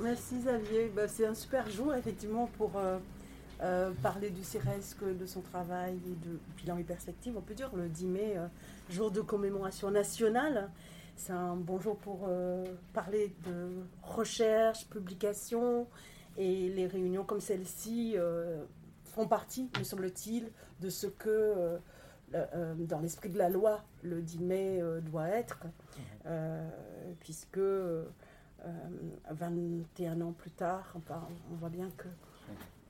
Merci Xavier. Bah, c'est un super jour effectivement pour parler du CIRESC, de son travail et de bilan et perspective. On peut dire le 10 mai, jour de commémoration nationale. C'est un bon jour pour parler de recherche, publication et les réunions comme celle-ci font partie, me semble-t-il, de ce que, euh, euh, dans l'esprit de la loi, le 10 mai euh, doit être, puisque 21 ans plus tard, on voit bien que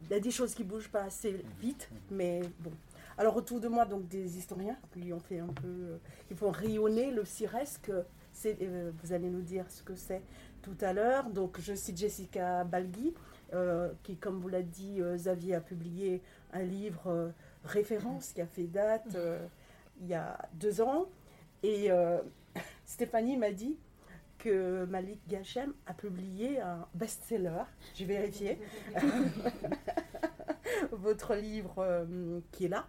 il y a des choses qui bougent pas assez vite, mais bon. Alors autour de moi, donc des historiens qui ont fait un peu, qui font rayonner le CIRESC. vous allez nous dire ce que c'est tout à l'heure. Donc je cite Jessica Balgui, euh, qui, comme vous l'a dit, euh, Xavier a publié un livre euh, référence qui a fait date il y a deux ans. Et Stéphanie m'a dit que Malik Gachem a publié un best-seller. J'ai vérifié. Votre livre qui est là.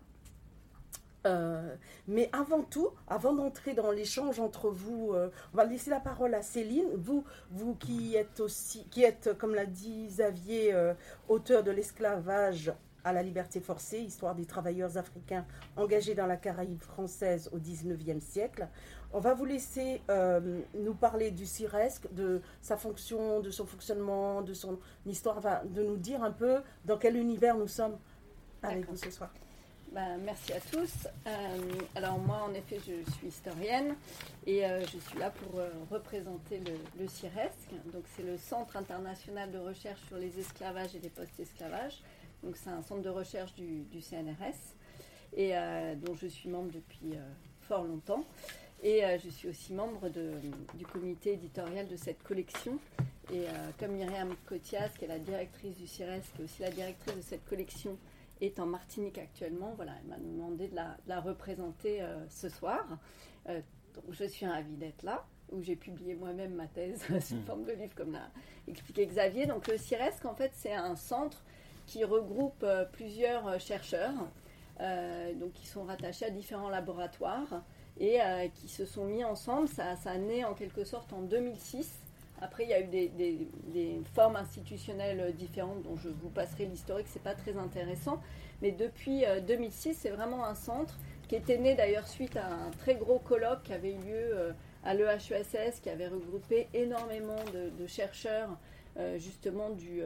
Euh, mais avant tout, avant d'entrer dans l'échange entre vous, euh, on va laisser la parole à Céline. Vous, vous qui êtes aussi, qui êtes, comme l'a dit Xavier, euh, auteur de l'esclavage à la liberté forcée, histoire des travailleurs africains engagés dans la Caraïbe française au XIXe siècle. On va vous laisser nous parler du CIRESC, de sa fonction, de son fonctionnement, de son histoire, enfin, de nous dire un peu dans quel univers nous sommes avec vous ce soir. Bah, merci à tous. Euh, alors moi, en effet, je suis historienne et euh, je suis là pour euh, représenter le, CIRESC. Donc c'est le Centre international de recherche sur les esclavages et les post-esclavages. Donc c'est un centre de recherche du, CNRS et dont je suis membre depuis fort longtemps. Et je suis aussi membre du comité éditorial de cette collection. Et comme Myriam Cotias, qui est la directrice du CIRESC, qui est aussi la directrice de cette collection, est en Martinique actuellement. Voilà, elle m'a demandé de la, représenter euh, ce soir. Euh, donc je suis ravie d'être là, où j'ai publié moi-même ma thèse sous hmm. forme de livre, comme l'a expliqué Xavier. Donc le CIRESC, en fait, c'est un centre qui regroupe euh, plusieurs chercheurs, donc qui sont rattachés à différents laboratoires et qui se sont mis ensemble. Ça, ça a né en quelque sorte en 2006 après, il y a eu des, formes institutionnelles différentes dont je vous passerai l'historique, c'est pas très intéressant. Mais depuis 2006, euh, c'est vraiment un centre qui était né d'ailleurs suite à un très gros colloque qui avait eu lieu euh, à l'EHESS, qui avait regroupé énormément de, chercheurs euh, justement du,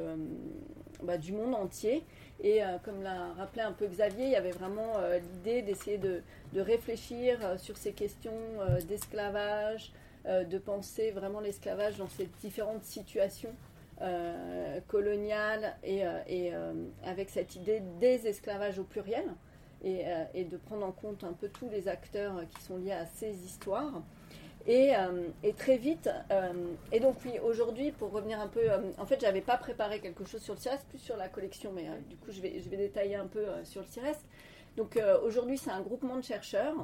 bah, du monde entier. Et comme l'a rappelé un peu Xavier, il y avait vraiment l'idée d'essayer de, de, réfléchir sur ces questions d'esclavage, euh, de penser vraiment l'esclavage dans ces différentes situations euh, coloniales et, euh, avec cette idée des esclavages au pluriel et, de prendre en compte un peu tous les acteurs qui sont liés à ces histoires. Et, très vite, et donc oui, aujourd'hui, pour revenir un peu, en fait, j'avais pas préparé quelque chose sur le CIRES, plus sur la collection, mais du coup, je vais, je vais détailler un peu sur le CIRES. Donc aujourd'hui, c'est un groupement de chercheurs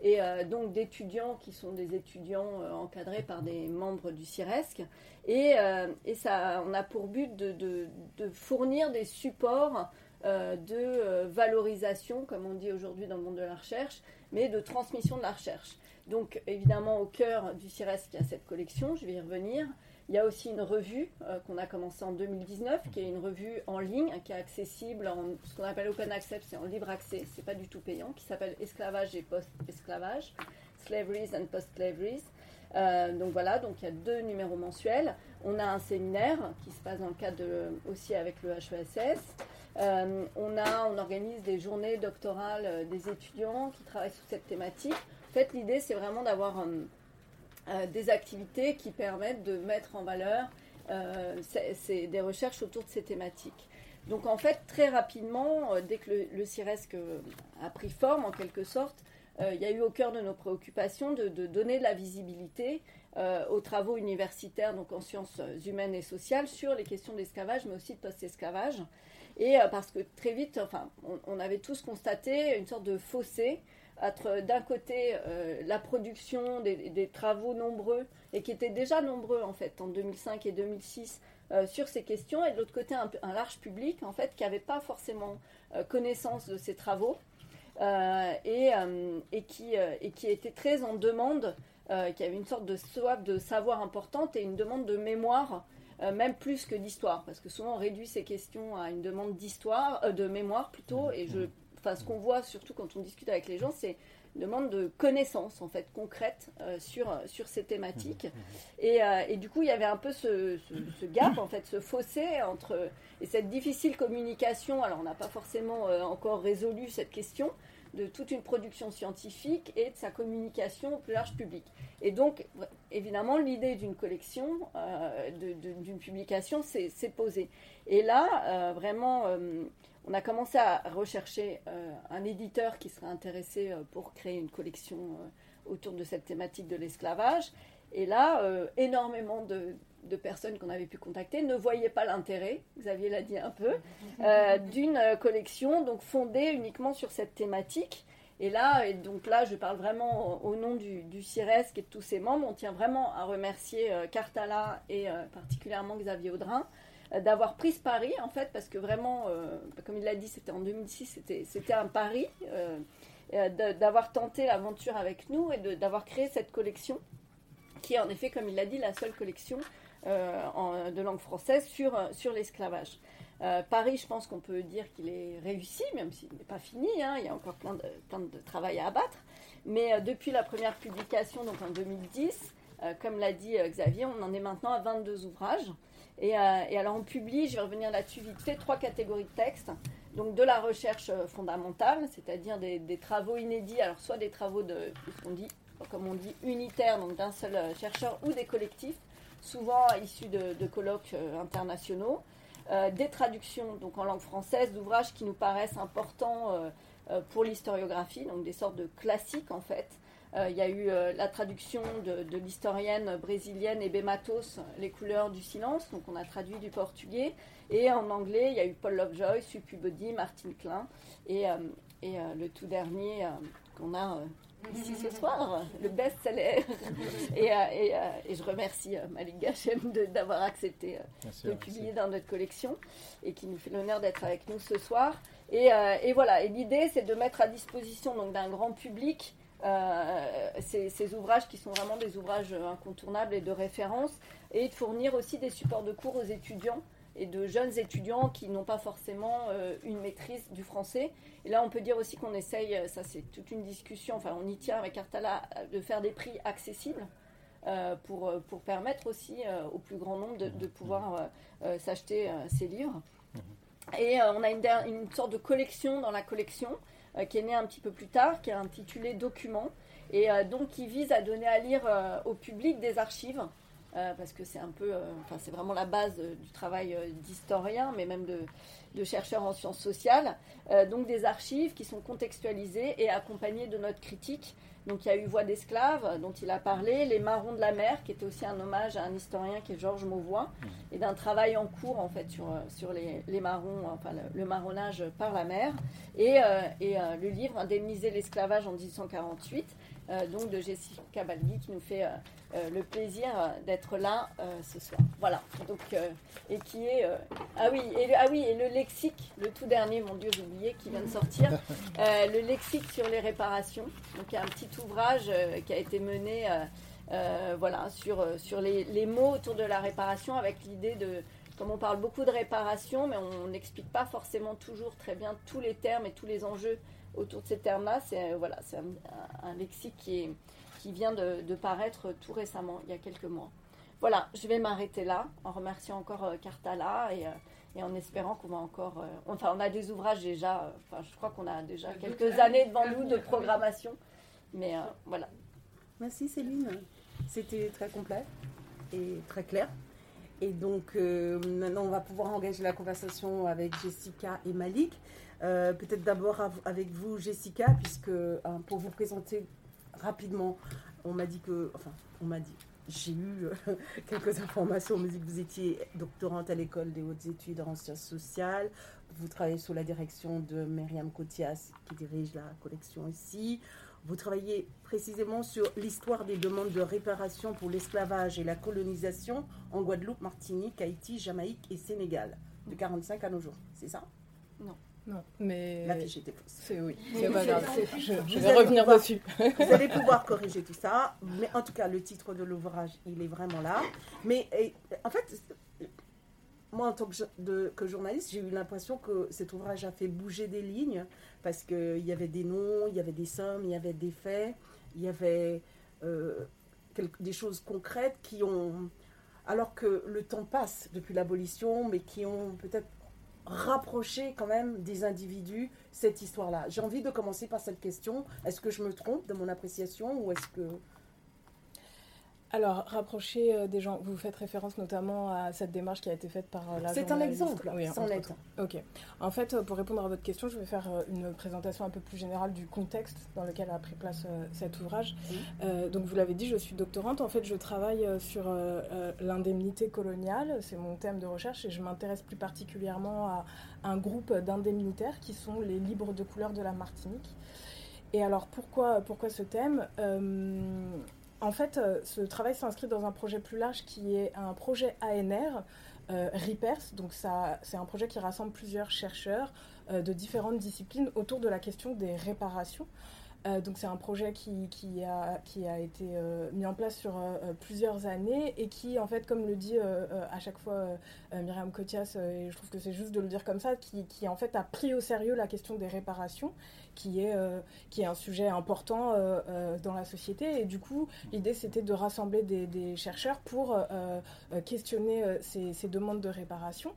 et euh, donc d'étudiants qui sont des étudiants euh, encadrés par des membres du CIRESC. Et, euh, ça, on a pour but de, fournir des supports de valorisation, comme on dit aujourd'hui dans le monde de la recherche, mais de transmission de la recherche. Donc évidemment au cœur du CIRESC, il y a cette collection, je vais y revenir. Il y a aussi une revue euh, qu'on a commencé en 2019, qui est une revue en ligne, qui est accessible en ce qu'on appelle open access, c'est en libre accès, c'est pas du tout payant, qui s'appelle Esclavage et post-esclavage, Slaveries and Post-Slaveries. Euh, donc voilà, donc il y a deux numéros mensuels. On a un séminaire qui se passe dans le cadre aussi avec le HESS. Euh, on, a, on organise des journées doctorales des étudiants qui travaillent sur cette thématique. Fait, l'idée, c'est vraiment d'avoir euh, des activités qui permettent de mettre en valeur euh, des recherches autour de ces thématiques. Donc en fait, très rapidement, euh, dès que le, CIRESC a pris forme en quelque sorte, il y a eu au cœur de nos préoccupations de, donner de la visibilité aux travaux universitaires, donc en sciences humaines et sociales, sur les questions d'esclavage, mais aussi de post-esclavage. Et parce que très vite, enfin, on, avait tous constaté une sorte de fossé entre d'un côté euh, la production des, travaux nombreux, et qui étaient déjà nombreux en fait en 2005 et 2006 euh, sur ces questions, et de l'autre côté un, large public en fait qui n'avait pas forcément euh, connaissance de ces travaux et, et, qui, et qui était très en demande, qui avait une sorte de soif de savoir importante et une demande de mémoire même plus que d'histoire, parce que souvent on réduit ces questions à une demande d'histoire, de mémoire plutôt, et je, enfin, ce qu'on voit surtout quand on discute avec les gens, c'est demande de connaissances en fait concrètes euh, sur, sur ces thématiques. Mmh, mmh. Et, euh, et, du coup, il y avait un peu ce, ce, gap, en fait, ce fossé entre et cette difficile communication. Alors, on n'a pas forcément euh, encore résolu cette question de toute une production scientifique et de sa communication au plus large public. Et donc, évidemment, l'idée d'une collection, d'une publication, s'est posée. Et là, vraiment on a commencé à rechercher euh, un éditeur qui serait intéressé euh, pour créer une collection euh, autour de cette thématique de l'esclavage. Et là, énormément de, personnes qu'on avait pu contacter ne voyaient pas l'intérêt, Xavier l'a dit un peu, d'une collection donc fondée uniquement sur cette thématique. Et là, et donc là, je parle vraiment au, nom du, du CIRESC et de tous ses membres. On tient vraiment à remercier Cartala et particulièrement Xavier Audrin d'avoir pris ce pari, en fait, parce que vraiment, euh, comme il l'a dit, c'était en 2006, c'était un pari, euh, d'avoir tenté l'aventure avec nous et d'avoir créé cette collection, qui est en effet, comme il l'a dit, la seule collection de langue française sur, sur l'esclavage. Paris, je pense qu'on peut dire qu'il est réussi, même s'il n'est pas fini, hein, il y a encore plein de, plein de travail à abattre. Mais depuis la première publication, donc en 2010, comme l'a dit Xavier, on en est maintenant à 22 ouvrages. Euh, et, alors on publie, je vais revenir là-dessus vite fait, trois catégories de textes. Donc de la recherche euh, fondamentale, c'est-à-dire des, travaux inédits, alors soit des travaux de, dit, comme on dit, unitaires, donc d'un seul euh, chercheur, ou des collectifs, souvent issus de, colloques internationaux. des traductions donc en langue française d'ouvrages qui nous paraissent importants pour l'historiographie, donc des sortes de classiques en fait, il y a eu euh, la traduction de, l'historienne brésilienne Ebe Matos, Les couleurs du silence, donc on a traduit du portugais. Et en anglais, il y a eu Paul Lovejoy, Supu Body, Martin Klein. Et, euh, et le tout dernier qu'on a ici ce soir, le best-seller. et, et, et, je remercie Malik Gachem d'avoir accepté de le publier dans notre collection et qui nous fait l'honneur d'être avec nous ce soir. Et, et voilà, et l'idée c'est de mettre à disposition d'un grand public euh, ces, ouvrages qui sont vraiment des ouvrages incontournables et de référence, et de fournir aussi des supports de cours aux étudiants et de jeunes étudiants qui n'ont pas forcément euh, une maîtrise du français. Et là, on peut dire aussi qu'on essaye, ça c'est toute une discussion, enfin on y tient avec Artala, de faire des prix accessibles. Euh, pour, pour permettre aussi au plus grand nombre de, pouvoir s'acheter ces livres. Et on a une, une, sorte de collection dans la collection euh, qui est né un petit peu plus tard, qui est intitulé Documents, et euh, donc qui vise à donner à lire euh, au public des archives. parce que c'est un peu, c'est vraiment la base du travail d'historien, mais même de, de, chercheurs en sciences sociales. donc des archives qui sont contextualisées et accompagnées de notes critiques donc il y a eu Voix d'esclaves, dont il a parlé, Les Marrons de la mer, qui était aussi un hommage à un historien qui est Georges Mauvois, et d'un travail en cours en fait sur, euh, sur les, les marrons, enfin le, marronnage par la mer, et, euh, et euh, le livre Indemniser l'esclavage en 1848, donc de Jessica Balgui, qui nous fait le plaisir d'être là ce soir. Voilà. Donc et qui est ah oui et ah oui et le lexique, le tout dernier, mon Dieu, j'ai oublié, qui vient de sortir, le lexique sur les réparations. Donc il y a un petit ouvrage euh, qui a été mené euh, euh, voilà, sur, sur les, les, mots autour de la réparation avec l'idée de, comme on parle beaucoup de réparation, mais on n'explique pas forcément toujours très bien tous les termes et tous les enjeux autour de ces termes-là. C'est voilà, c'est un, lexique qui, est, qui vient de, de, paraître tout récemment, il y a quelques mois. Voilà, je vais m'arrêter là en remerciant encore Cartala et, et en espérant qu'on va encore. enfin, on a des ouvrages déjà, enfin, je crois qu'on a déjà quelques années devant nous de programmation. Mais euh, voilà. Merci Céline. C'était très complet et très clair. Et donc euh, maintenant, on va pouvoir engager la conversation avec Jessica et Malik. Euh, peut-être d'abord avec vous, Jessica, puisque pour vous présenter rapidement, on m'a dit que, enfin, on m'a dit, j'ai eu quelques informations. On me dit que vous étiez doctorante à l'école des hautes études en sciences sociales. Vous travaillez sous la direction de Myriam Cotias, qui dirige la collection ici. Vous travaillez précisément sur l'histoire des demandes de réparation pour l'esclavage et la colonisation en Guadeloupe, Martinique, Haïti, Jamaïque et Sénégal, de 45 à nos jours. C'est ça? Non. Non, mais. La fiche était fausse. C'est oui, c'est pas grave. Je, vais revenir dessus. vous allez pouvoir corriger tout ça. Mais en tout cas, le titre de l'ouvrage, il est vraiment là. Mais en fait, moi, en tant que, que journaliste, j'ai eu l'impression que cet ouvrage a fait bouger des lignes parce qu'il y avait des noms, il y avait des sommes, il y avait des faits, il y avait euh, des choses concrètes qui ont, alors que le temps passe depuis l'abolition, mais qui ont peut-être rapproché quand même des individus cette histoire-là. J'ai envie de commencer par cette question. Est-ce que je me trompe de mon appréciation ou est-ce que alors, rapprocher euh, des gens, vous faites référence notamment à cette démarche qui a été faite par euh, la C'est un exemple, oui, sans lettre. Ok. En fait, euh, pour répondre à votre question, je vais faire une présentation un peu plus générale du contexte dans lequel a pris place cet ouvrage. donc, vous l'avez dit, je suis doctorante. En fait, je travaille sur l'indemnité coloniale. C'est mon thème de recherche et je m'intéresse plus particulièrement à un groupe d'indemnitaires qui sont les libres de couleur de la Martinique. Et alors, pourquoi, pourquoi ce thème? En fait, euh, ce travail s'inscrit dans un projet plus large qui est un projet ANR, euh, c'est un projet qui rassemble plusieurs chercheurs euh, de différentes disciplines autour de la question des réparations. Euh, donc c'est un projet qui, a, été euh, mis en place sur euh, plusieurs années et qui, en fait, comme le dit à chaque fois Myriam Kotias, et je trouve que c'est juste de le dire comme ça, qui, en fait a pris au sérieux la question des réparations, qui est, un sujet important dans la société. Et du coup, l'idée c'était de rassembler des, chercheurs pour questionner ces, demandes de réparation.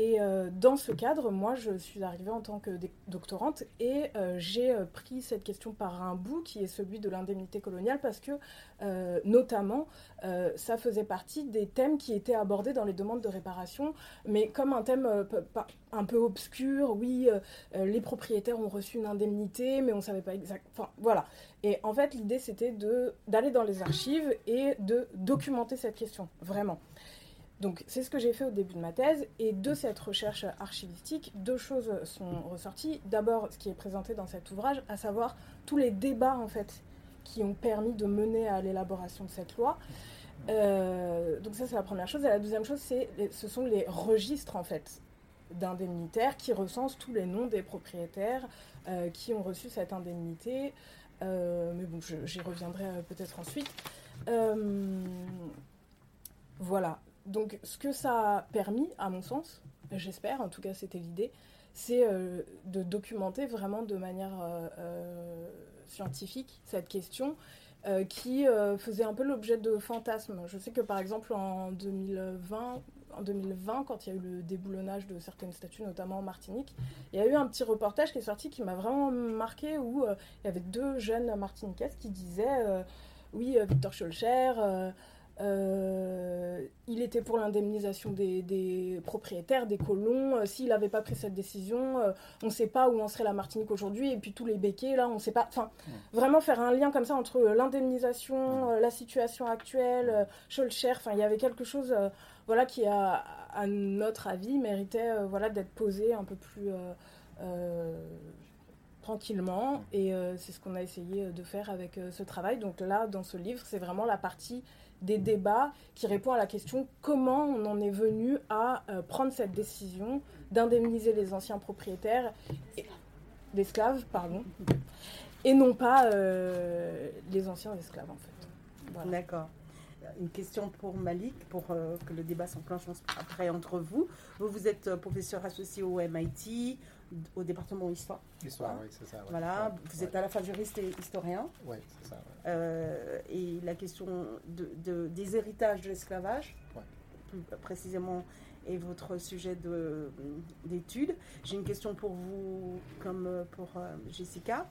Et euh, dans ce cadre, moi, je suis arrivée en tant que doctorante et euh, j'ai euh, pris cette question par un bout qui est celui de l'indemnité coloniale parce que, notamment, ça faisait partie des thèmes qui étaient abordés dans les demandes de réparation, mais comme un thème un peu obscur. Oui, les propriétaires ont reçu une indemnité, mais on ne savait pas exactement. Enfin, voilà. Et en fait, l'idée, c'était d'aller dans les archives et de documenter cette question, vraiment. Donc c'est ce que j'ai fait au début de ma thèse et de cette recherche archivistique, deux choses sont ressorties. D'abord, ce qui est présenté dans cet ouvrage, à savoir tous les débats en fait qui ont permis de mener à l'élaboration de cette loi. Euh, donc ça c'est la première chose. Et la deuxième chose, c'est ce sont les registres en fait d'indemnitaires qui recensent tous les noms des propriétaires euh, qui ont reçu cette indemnité. Euh, mais bon, j'y reviendrai peut-être ensuite. voilà. Donc, ce que ça a permis, à mon sens, j'espère, en tout cas c'était l'idée, c'est euh, de documenter vraiment de manière euh, euh, scientifique cette question qui faisait un peu l'objet de fantasmes. Je sais que par exemple en 2020, en 2020, quand il y a eu le déboulonnage de certaines statues, notamment en Martinique, il y a eu un petit reportage qui est sorti qui m'a vraiment marqué où il y avait deux jeunes martiniquaises qui disaient oui, Victor Scholcher euh, il était pour l'indemnisation des, propriétaires, des colons. Euh, s'il n'avait pas pris cette décision, euh, on ne sait pas où en serait la Martinique aujourd'hui. Et puis tous les béquets, là, on ne sait pas. Enfin, vraiment faire un lien comme ça entre l'indemnisation, la situation actuelle, Scholcher. Enfin, il y avait quelque chose, voilà, qui a, à notre avis, méritait, voilà, d'être posé un peu plus tranquillement. Et c'est ce qu'on a essayé de faire avec ce travail. Donc là, dans ce livre, c'est vraiment la partie des débats qui répond à la question comment on en est venu à euh, prendre cette décision d'indemniser les anciens propriétaires d'esclaves, pardon, et non pas euh, les anciens esclaves en fait. D'accord. Une question pour Malik, pour euh, que le débat s'enclenche après entre vous. Vous, vous êtes professeur associé au MIT, au département Histoire. Histoire, oui, c'est ça. Voilà, vous êtes à la fois juriste et historien. Oui, c'est ça. Euh, et la question de, des héritages de l'esclavage, plus précisément, est votre sujet d'étude. J'ai une question pour vous, comme pour euh, Jessica.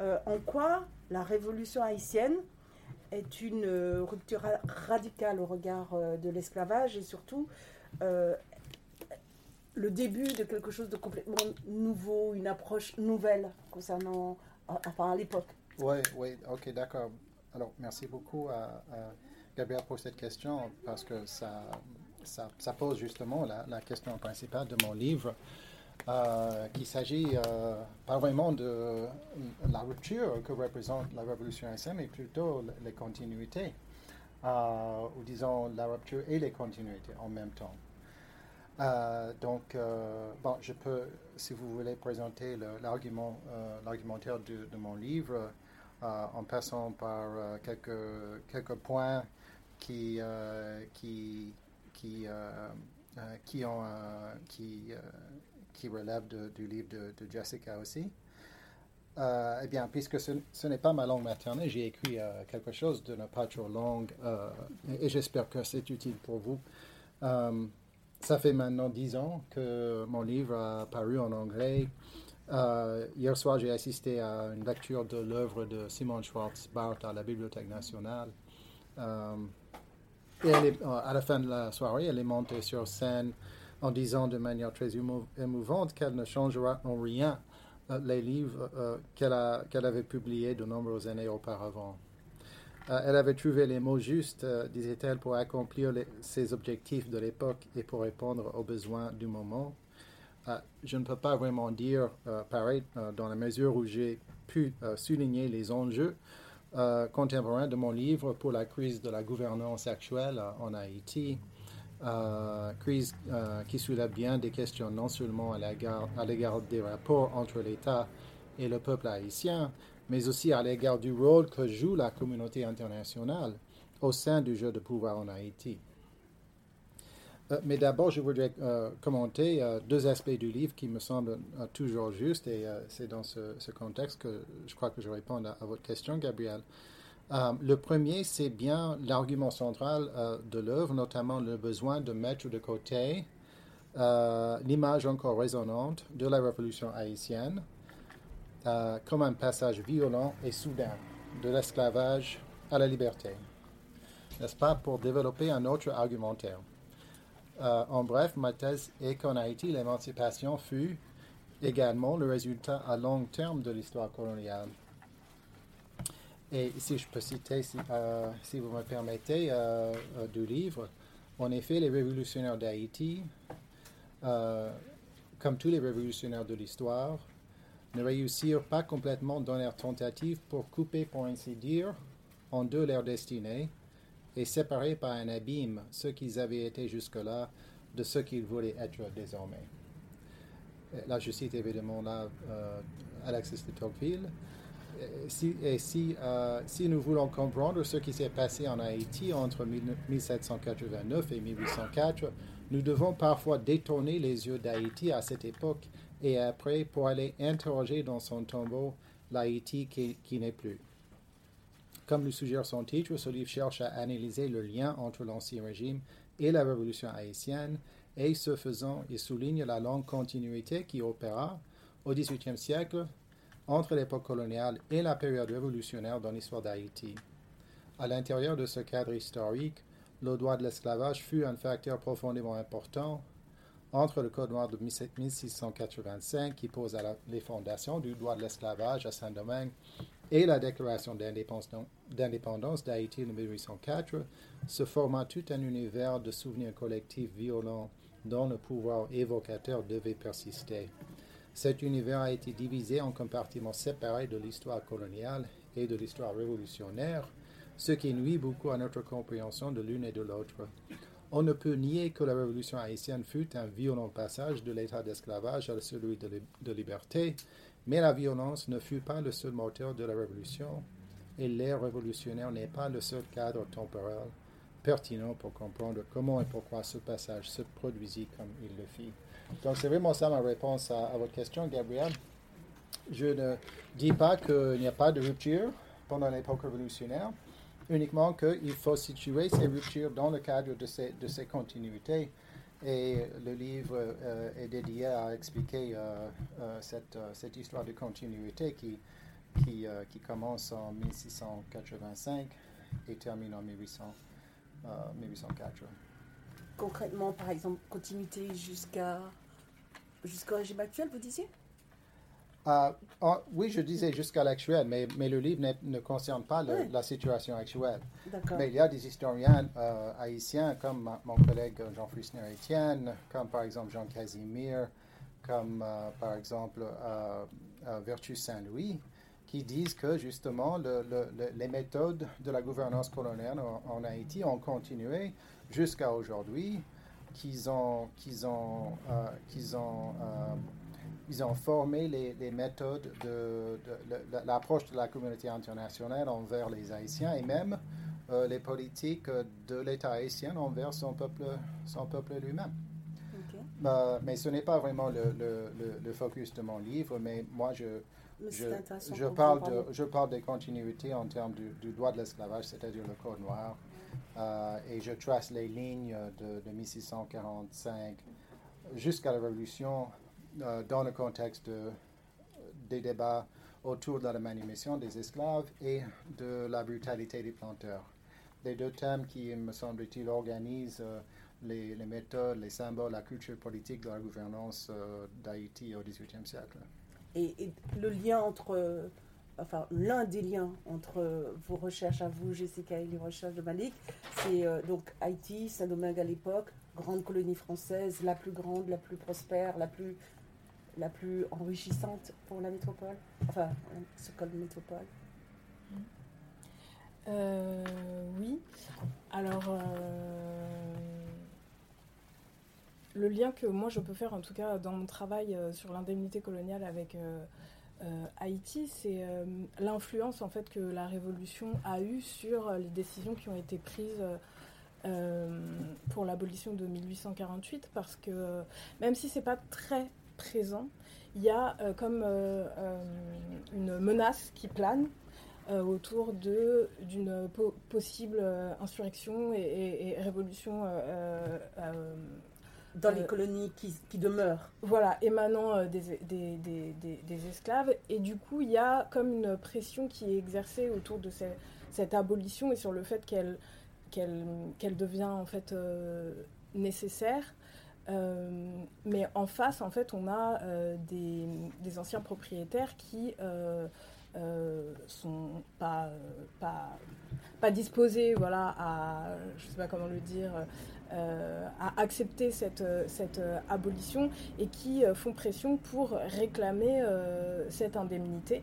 Euh, en quoi la révolution haïtienne est une rupture radicale au regard de l'esclavage et surtout le début de quelque chose de complètement nouveau, une approche nouvelle concernant, enfin à l'époque. Oui, oui, ok, d'accord. Alors, merci beaucoup à, Gabriel pour cette question parce que ça, ça, pose justement la, question principale de mon livre, euh, qu'il s'agit euh, pas vraiment de la rupture que représente la révolution SM, mais plutôt les continuités, euh, ou disons la rupture et les continuités en même temps. Euh, donc, euh, bon, je peux, si vous voulez, présenter euh, l'argumentaire de, mon livre en passant par quelques, points qui, qui, qui qui, ont, relèvent du livre de, Jessica aussi. eh bien, puisque ce, n'est pas ma langue maternelle, j'ai écrit quelque chose de ne pas trop long et, j'espère que c'est utile pour vous. Ça fait maintenant dix ans que mon livre a paru en anglais. Euh, hier soir, j'ai assisté à une lecture de l'œuvre de Simon Schwartz-Barth à la Bibliothèque nationale. Euh, et euh, à la fin de la soirée, elle est montée sur scène en disant de manière très émouvante qu'elle ne changera en rien les livres qu'elle avait publiés de nombreuses années auparavant. Elle avait trouvé les mots justes, disait-elle, pour accomplir ses objectifs de l'époque et pour répondre aux besoins du moment. Euh, je ne peux pas vraiment dire euh, pareil euh, dans la mesure où j'ai pu souligner les enjeux contemporains de mon livre pour la crise de la gouvernance actuelle en Haïti. crise qui soulève bien des questions non seulement à l'égard des rapports entre l'État et le peuple haïtien, mais aussi à l'égard du rôle que joue la communauté internationale au sein du jeu de pouvoir en Haïti. Euh, mais d'abord, je voudrais euh, commenter euh, deux aspects du livre qui me semblent toujours justes, et c'est dans ce, contexte que je crois que je réponds à, votre question, Gabriel. le premier, c'est bien l'argument central de l'œuvre, notamment le besoin de mettre de côté l'image encore résonante de la révolution haïtienne comme un passage violent et soudain de l'esclavage à la liberté. N'est-ce pas, pour développer un autre argumentaire euh, en bref, ma thèse est qu'en Haïti, l'émancipation fut également le résultat à long terme de l'histoire coloniale. Et si je peux citer, si, euh, vous me permettez, euh, du livre, en effet, les révolutionnaires d'Haïti, comme tous les révolutionnaires de l'histoire, ne réussirent pas complètement dans leur tentative pour couper, pour ainsi dire, en deux leur destinée et séparés par un abîme ce qu'ils avaient été jusque-là de ce qu'ils voulaient être désormais. là, je cite évidemment là, euh, Alexis de Tocqueville. Si, et si, euh, si nous voulons comprendre ce qui s'est passé en Haïti entre 1789 et 1804, nous devons parfois détourner les yeux d'Haïti à cette époque et après pour aller interroger dans son tombeau l'Haïti qui, n'est plus. Comme le suggère son titre, ce livre cherche à analyser le lien entre l'Ancien Régime et la Révolution haïtienne, et ce faisant, il souligne la longue continuité qui opéra au XVIIIe siècle entre l'époque coloniale et la période révolutionnaire dans l'histoire d'Haïti. À l'intérieur de ce cadre historique, le droit de l'esclavage fut un facteur profondément important entre le Code noir de 1685 qui pose les fondations du droit de l'esclavage à Saint-Domingue et la déclaration d'indépendance d'Haïti en 1804 se forma tout un univers de souvenirs collectifs violents dont le pouvoir évocateur devait persister. Cet univers a été divisé en compartiments séparés de l'histoire coloniale et de l'histoire révolutionnaire, ce qui nuit beaucoup à notre compréhension de l'une et de l'autre. On ne peut nier que la révolution haïtienne fut un violent passage de l'état d'esclavage à celui de liberté, mais la violence ne fut pas le seul moteur de la révolution, et l'ère révolutionnaire n'est pas le seul cadre temporel pertinent pour comprendre comment et pourquoi ce passage se produisit comme il le fit. Donc c'est vraiment ça ma réponse à, votre question, Gabriel. Je ne dis pas qu'il n'y a pas de rupture pendant l'époque révolutionnaire, uniquement qu'il faut situer ces ruptures dans le cadre de ces, de ces continuités. Et le livre euh, est dédié à expliquer euh, euh, cette, cette, histoire de continuité qui, qui, commence en 1685 et termine en 1800, 1804. Concrètement, par exemple, continuité jusqu'à jusqu'au régime actuel, vous disiez? Ah, oui, je disais jusqu'à l'actuel, mais, mais, le livre ne, concerne pas la situation actuelle. Mais il y a des historiens euh, haïtiens comme mon collègue Jean Frissner-Étienne, comme par exemple Jean Casimir, comme euh, par exemple euh, Saint-Louis, qui disent que justement le, les méthodes de la gouvernance coloniale en, Haïti ont continué jusqu'à aujourd'hui, qu'ils ont, qu'ils ont, qu'ils ont ils ont formé les, méthodes de, l'approche de la communauté internationale envers les Haïtiens et même euh, les politiques de l'État haïtien envers son peuple, son peuple lui-même. bah, mais ce n'est pas vraiment le, le, le, focus de mon livre, mais moi, je, je, je, parle de, je parle des continuités en termes du, droit de l'esclavage, c'est-à-dire le Code noir, euh, et je trace les lignes de, de 1645 jusqu'à la Révolution dans le contexte des débats autour de la manumission des esclaves et de la brutalité des planteurs. Les deux thèmes qui, me semble-t-il, organisent euh, les, méthodes, les symboles, la culture politique de la gouvernance euh, d'Haïti au XVIIIe siècle. Et, le lien entre, enfin, l'un des liens entre vos recherches à vous, Jessica, et les recherches de Malik, c'est donc Haïti, Saint-Domingue à l'époque, grande colonie française, la plus grande, la plus prospère, la plus la plus enrichissante pour la métropole Enfin, ce code métropole euh, Oui. Alors, euh, le lien que moi je peux faire, en tout cas dans mon travail euh, sur l'indemnité coloniale avec Haïti, c'est l'influence en fait que la révolution a eue sur les décisions qui ont été prises. pour l'abolition de 1848 parce que même si c'est pas très présent, il y a euh, comme euh, euh, une menace qui plane autour de, d'une possible insurrection et, révolution dans les colonies qui, qui, demeurent. Voilà, émanant des, des, des, esclaves. Et du coup, il y a comme une pression qui est exercée autour de cette abolition et sur le fait qu'elle, qu'elle, qu'elle devient en fait nécessaire. Euh, mais en face, en fait, on a euh, des, anciens propriétaires qui euh, sont pas, pas, pas disposés voilà, à, je sais pas comment le dire, à accepter cette, cette abolition et qui font pression pour réclamer cette indemnité.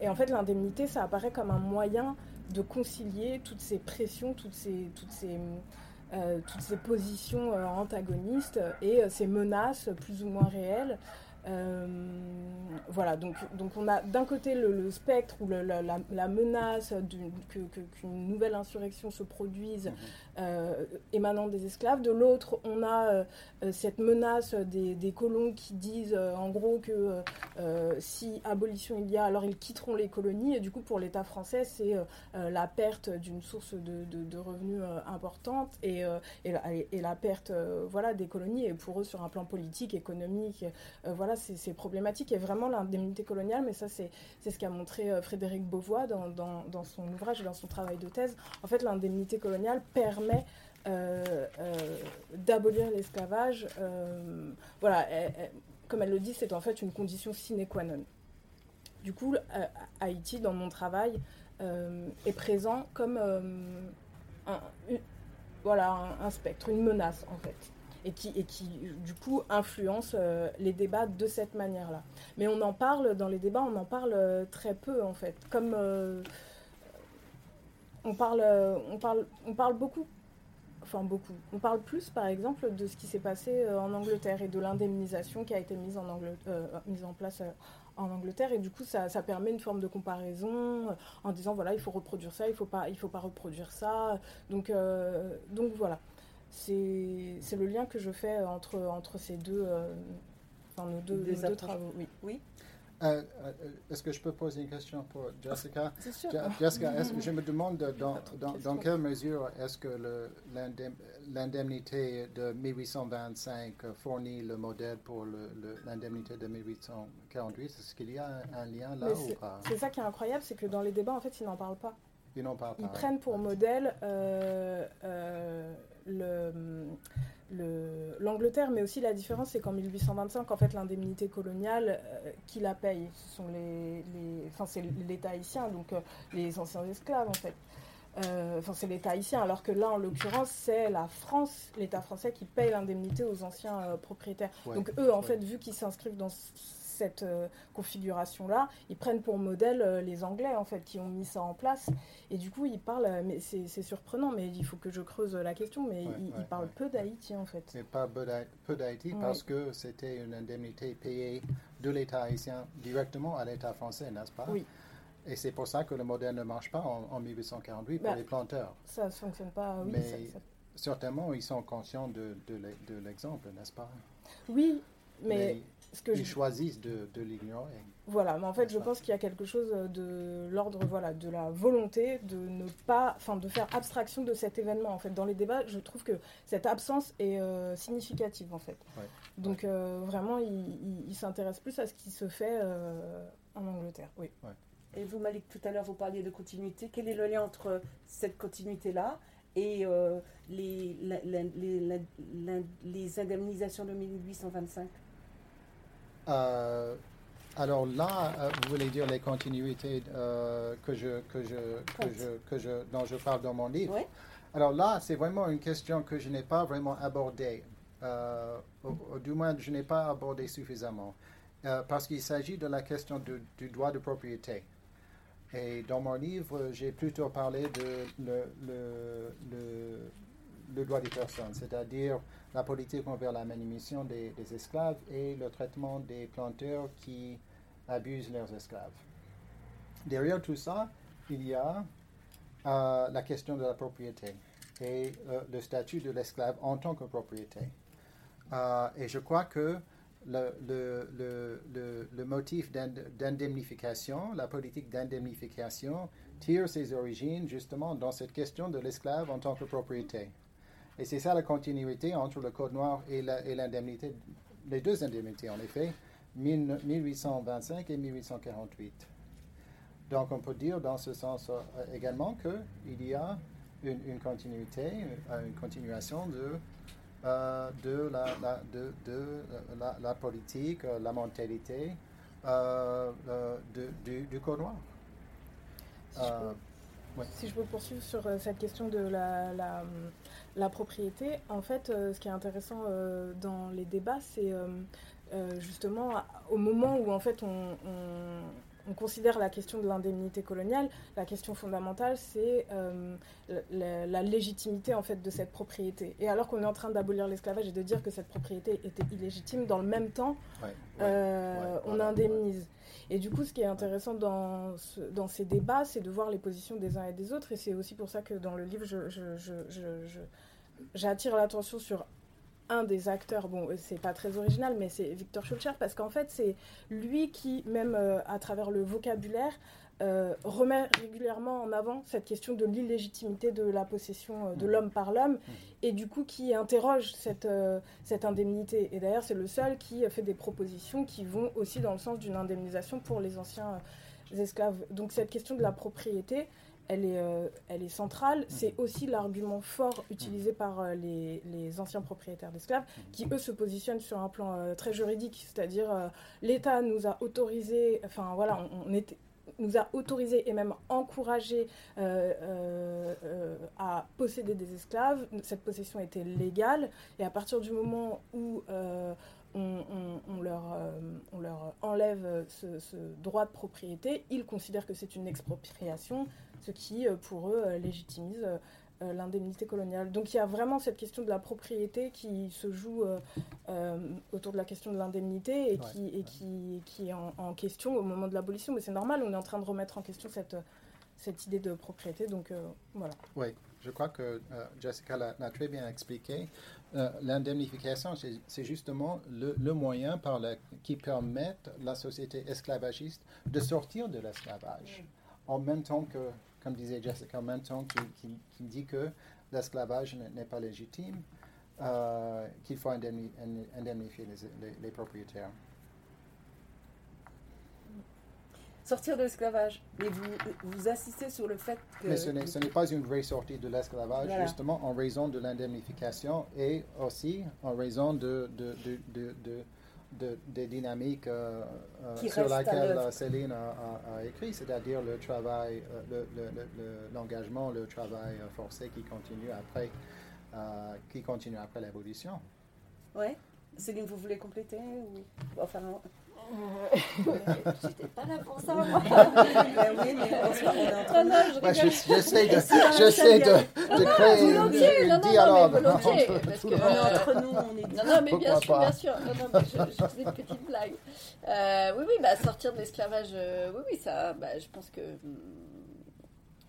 et en fait, l'indemnité, ça apparaît comme un moyen de concilier toutes ces pressions, toutes ces, toutes ces, euh, toutes ces positions euh, antagonistes et euh, ces menaces plus ou moins réelles voilà, donc, donc on a d'un côté le, spectre ou la, menace qu'une nouvelle insurrection se produise mhm. Euh, émanant des esclaves. De l'autre, on a euh, cette menace des, colons qui disent en gros que si abolition il y a, alors ils quitteront les colonies. Et du coup, pour l'État français, c'est la perte d'une source de, revenus importante et, et, la, perte voilà, des colonies. Et pour eux, sur un plan politique, économique, voilà, c'est problématique. Et vraiment l'indemnité coloniale, mais ça, c'est ce qu'a montré euh, Frédéric Beauvois dans, dans, son ouvrage et dans son travail de thèse. En fait, l'indemnité coloniale permet euh, euh, d'abolir l'esclavage. voilà, comme elle le dit, c'est en fait une condition sine qua non. Du coup, Haïti, dans mon travail, est présent comme un, voilà, un, spectre, une menace en fait et qui, et qui du coup influence euh, les débats de cette manière-là. Mais on en parle, dans les débats, on en parle euh, très peu en fait. Comme euh, on, parle, on, parle, on parle beaucoup, enfin beaucoup, on parle plus par exemple de ce qui s'est passé en Angleterre et de l'indemnisation qui a été mise en, mise en place en Angleterre et du coup ça, ça, permet une forme de comparaison en disant voilà il faut reproduire ça il faut pas il faut pas reproduire ça donc donc voilà c'est le lien que je fais entre, entre ces deux, euh, enfin, nos deux, deux travaux. Oui. oui. Euh, euh, est-ce que je peux poser une question pour Jessica? C'est sûr. Jessica, je me demande dans, dans, dans quelle mesure est-ce que l'indemnité de 1825 fournit le modèle pour l'indemnité de 1848 Est-ce qu'il y a un, lien là ou pas? C'est ça qui est incroyable, c'est que dans les débats, en fait, ils n'en parlent pas. Ils n'en parlent pas. Ils prennent pour modèle l'Angleterre, mais aussi la différence, c'est qu'en 1825, en fait, l'indemnité coloniale, euh, qui la paye Ce sont les, les enfin, c'est l'État haïtien, donc euh, les anciens esclaves, en fait. Euh, enfin, c'est l'État haïtien, alors que là, en l'occurrence, c'est la France, l'État français, qui paye l'indemnité aux anciens propriétaires. donc eux, en fait, vu qu'ils s'inscrivent dans cette euh, configuration-là, ils prennent pour modèle euh, les Anglais, en fait, qui ont mis ça en place. Et du coup, ils parlent, euh, mais c'est surprenant, mais il faut que je creuse la question, mais ils, parlent peu d'Haïti, en fait. Mais pas peu d'Haïti parce que c'était une indemnité payée de l'État haïtien directement à l'État français, n'est-ce pas? Oui. Et c'est pour ça que le modèle ne marche pas en, 1848 pour bah, les planteurs. Ça ne fonctionne pas, oui. Mais, certainement, ils sont conscients de, de l'exemple, n'est-ce pas? Oui, mais, ce que ils choisissent de, de l'ignorer. Voilà, mais en fait, je pense qu'il y a quelque chose de l'ordre, voilà, de la volonté de ne pas, enfin, de faire abstraction de cet événement. En fait, dans les débats, je trouve que cette absence est euh, significative, en fait. Donc, euh, vraiment, il, il, s'intéresse plus à ce qui se fait euh, en Angleterre. Oui. Et vous, Malik, tout à l'heure, vous parliez de continuité. Quel est le lien entre cette continuité-là et les, les, les, indemnisations de 1825 alors là, euh, vous voulez dire les continuités euh, que je, que je, que je, que je, dont je parle dans mon livre. Alors là, c'est vraiment une question que je n'ai pas vraiment abordée. Euh, du moins, je n'ai pas abordé suffisamment. parce qu'il s'agit de la question du droit de propriété. Et dans mon livre, j'ai plutôt parlé de le, le, le, droit des personnes, c'est-à-dire la politique envers la manumission des, esclaves et le traitement des planteurs qui abusent leurs esclaves. Derrière tout ça, il y a euh, la question de la propriété et euh, le statut de l'esclave en tant que propriété. Euh, et je crois que le, le, le, le motif d'indemnification, la politique d'indemnification, tire ses origines justement dans cette question de l'esclave en tant que propriété. Et c'est ça la continuité entre le Code noir et l'indemnité, les deux indemnités en effet, 1825 et 1848. Donc on peut dire dans ce sens euh, également qu'il y a une, continuité, euh, une continuation de, euh, de, la, de, de la, politique, la mentalité du, du, Code noir. Si je peux poursuivre sur cette question de la, propriété, en fait, euh, ce qui est intéressant euh, dans les débats, c'est euh, justement au moment où en fait on, considère la question de l'indemnité coloniale, la question fondamentale, c'est la, légitimité en fait de cette propriété. Et alors qu'on est en train d'abolir l'esclavage et de dire que cette propriété était illégitime, dans le même temps, on indemnise. Et du coup, ce qui est intéressant dans, dans ces débats, c'est de voir les positions des uns et des autres. Et c'est aussi pour ça que dans le livre, je, j'attire l'attention sur un des acteurs, bon, c'est pas très original, mais c'est Victor Schulcher, parce qu'en fait, c'est lui qui, même euh, à travers le vocabulaire, euh, remet régulièrement en avant cette question de l'illégitimité de la possession euh, de mmh. l'homme par l'homme, mmh. et du coup qui interroge cette, cette indemnité. Et d'ailleurs, c'est le seul qui fait des propositions qui vont aussi dans le sens d'une indemnisation pour les anciens esclaves. Donc cette question de la propriété, elle est, euh, elle est centrale. C'est aussi l'argument fort utilisé par euh, les, les, anciens propriétaires d'esclaves, qui eux se positionnent sur un plan euh, très juridique, c'est-à-dire l'État nous a autorisé, enfin voilà, on, était, nous a autorisé et même encouragé à posséder des esclaves. Cette possession était légale. Et à partir du moment où on, on, leur, on, leur, enlève ce, ce, droit de propriété, ils considèrent que c'est une expropriation, ce qui, euh, pour eux, euh, légitimise euh, l'indemnité coloniale. Donc il y a vraiment cette question de la propriété qui se joue autour de la question de l'indemnité et, qui, et qui, qui est en, question au moment de l'abolition. Mais c'est normal, on est en train de remettre en question cette, cette idée de propriété. Donc voilà. Oui, je crois que Jessica l'a très bien expliqué. L'indemnification, c'est justement le, le, moyen par le, qui permet la société esclavagiste de sortir de l'esclavage. En même temps que comme disait Jessica Menton, qui, qui, dit que l'esclavage n'est pas légitime, euh, qu'il faut indemnifier les, propriétaires. Sortir de l'esclavage. Mais vous, vous assistez sur le fait que... Mais ce n'est pas une vraie sortie de l'esclavage, justement en raison de l'indemnification et aussi en raison de, de, de, de des dynamiques euh, euh, sur laquelle Céline a, écrit, c'est-à-dire le travail, euh, l'engagement, le, travail forcé qui continue après, qui continue après l'évolution. Oui. Céline, vous voulez compléter ou... enfin, J'étais pas là pour ça, moi. oui, mais on Non, J'essaie de, j'essaie de, de créer volontiers, non, non, dialogue. Non, mais volontiers, parce que, euh, entre nous, on est Non, non, mais bien sûr, bien sûr. Non, non, mais je, je faisais une petite blague. Euh, oui, oui, bah, sortir de l'esclavage, euh, oui, oui, ça, bah, je pense que, mm,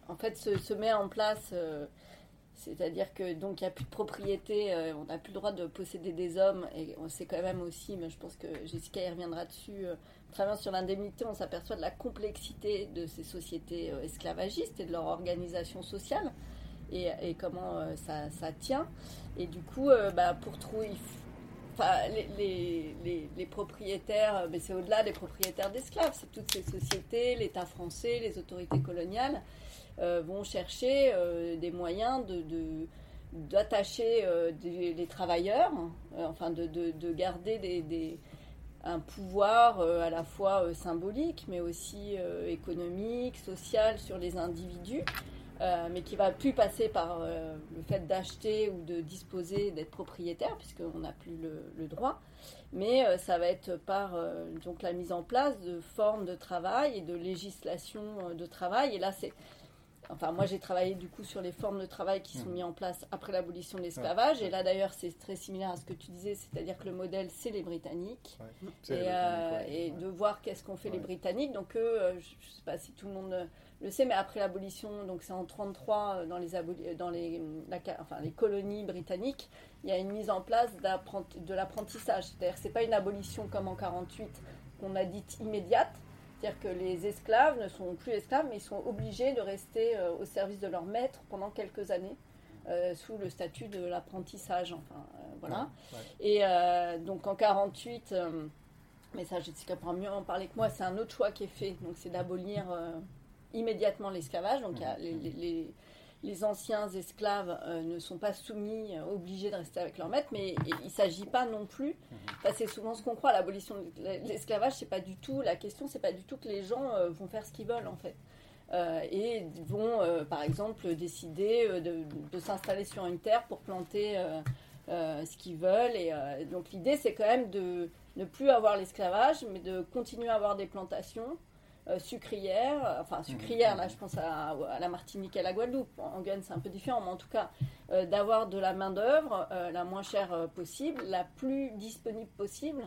en fait, se, se met en place... Euh, C'est-à-dire que donc il n'y a plus de propriété, euh, on n'a plus le droit de posséder des hommes, et on sait quand même aussi, mais je pense que Jessica y reviendra dessus, euh, travaillant sur l'indemnité, on s'aperçoit de la complexité de ces sociétés euh, esclavagistes et de leur organisation sociale, et, comment euh, ça, tient. Et du coup, bah, pour trouver... Les propriétaires, mais c'est au-delà des propriétaires d'esclaves, c'est toutes ces sociétés, l'État français, les autorités coloniales, euh, vont chercher euh, des moyens de, d'attacher euh, les travailleurs, enfin de, de, de garder des, un pouvoir à la fois symbolique, mais aussi économique, social sur les individus, mais qui va plus passer par le fait d'acheter ou de disposer, d'être propriétaire, puisqu'on n'a plus le, le, droit, mais ça va être par donc la mise en place de formes de travail et de législation de travail, et là c'est Enfin, moi, j'ai travaillé du coup sur les formes de travail qui sont mises en place après l'abolition de l'esclavage. Et là, d'ailleurs, c'est très similaire à ce que tu disais, c'est-à-dire que le modèle, c'est les Britanniques. Ouais. Et, euh, Britannique, ouais. et de voir qu'est-ce qu'ont fait les. Britanniques. Donc, eux, euh, je ne sais pas si tout le monde euh, le sait, mais après l'abolition, donc c'est en 33 euh, dans les, dans les, la enfin, les colonies britanniques, il y a une mise en place de l'apprentissage. C'est-à-dire que ce n'est pas une abolition comme en 48 qu'on a dite immédiate. C'est-à-dire que les esclaves ne sont plus esclaves, mais ils sont obligés de rester euh, au service de leur maître pendant quelques années, euh, sous le statut de l'apprentissage. Enfin, euh, voilà. Ouais. Et donc en 48, euh, mais ça Jessica pourra mieux en parler que moi, c'est un autre choix qui est fait. Donc c'est d'abolir immédiatement l'esclavage. Donc il y a les, les- les- les anciens esclaves euh, ne sont pas soumis, euh, obligés de rester avec leur maître, mais il ne s'agit pas non plus. Enfin, c'est souvent ce qu'on croit. L'abolition de l'esclavage, c'est pas du tout la question. C'est pas du tout que les gens euh, vont faire ce qu'ils veulent en fait. Et vont, par exemple, décider de, de s'installer sur une terre pour planter ce qu'ils veulent. Et donc l'idée, c'est quand même de ne plus avoir l'esclavage, mais de continuer à avoir des plantations euh, sucrières. Enfin, sucrières, là, je pense à, à la Martinique et à la Guadeloupe. En Guyane, c'est un peu différent, mais en tout cas, euh, d'avoir de la main-d'œuvre euh, la moins chère possible, la plus disponible possible.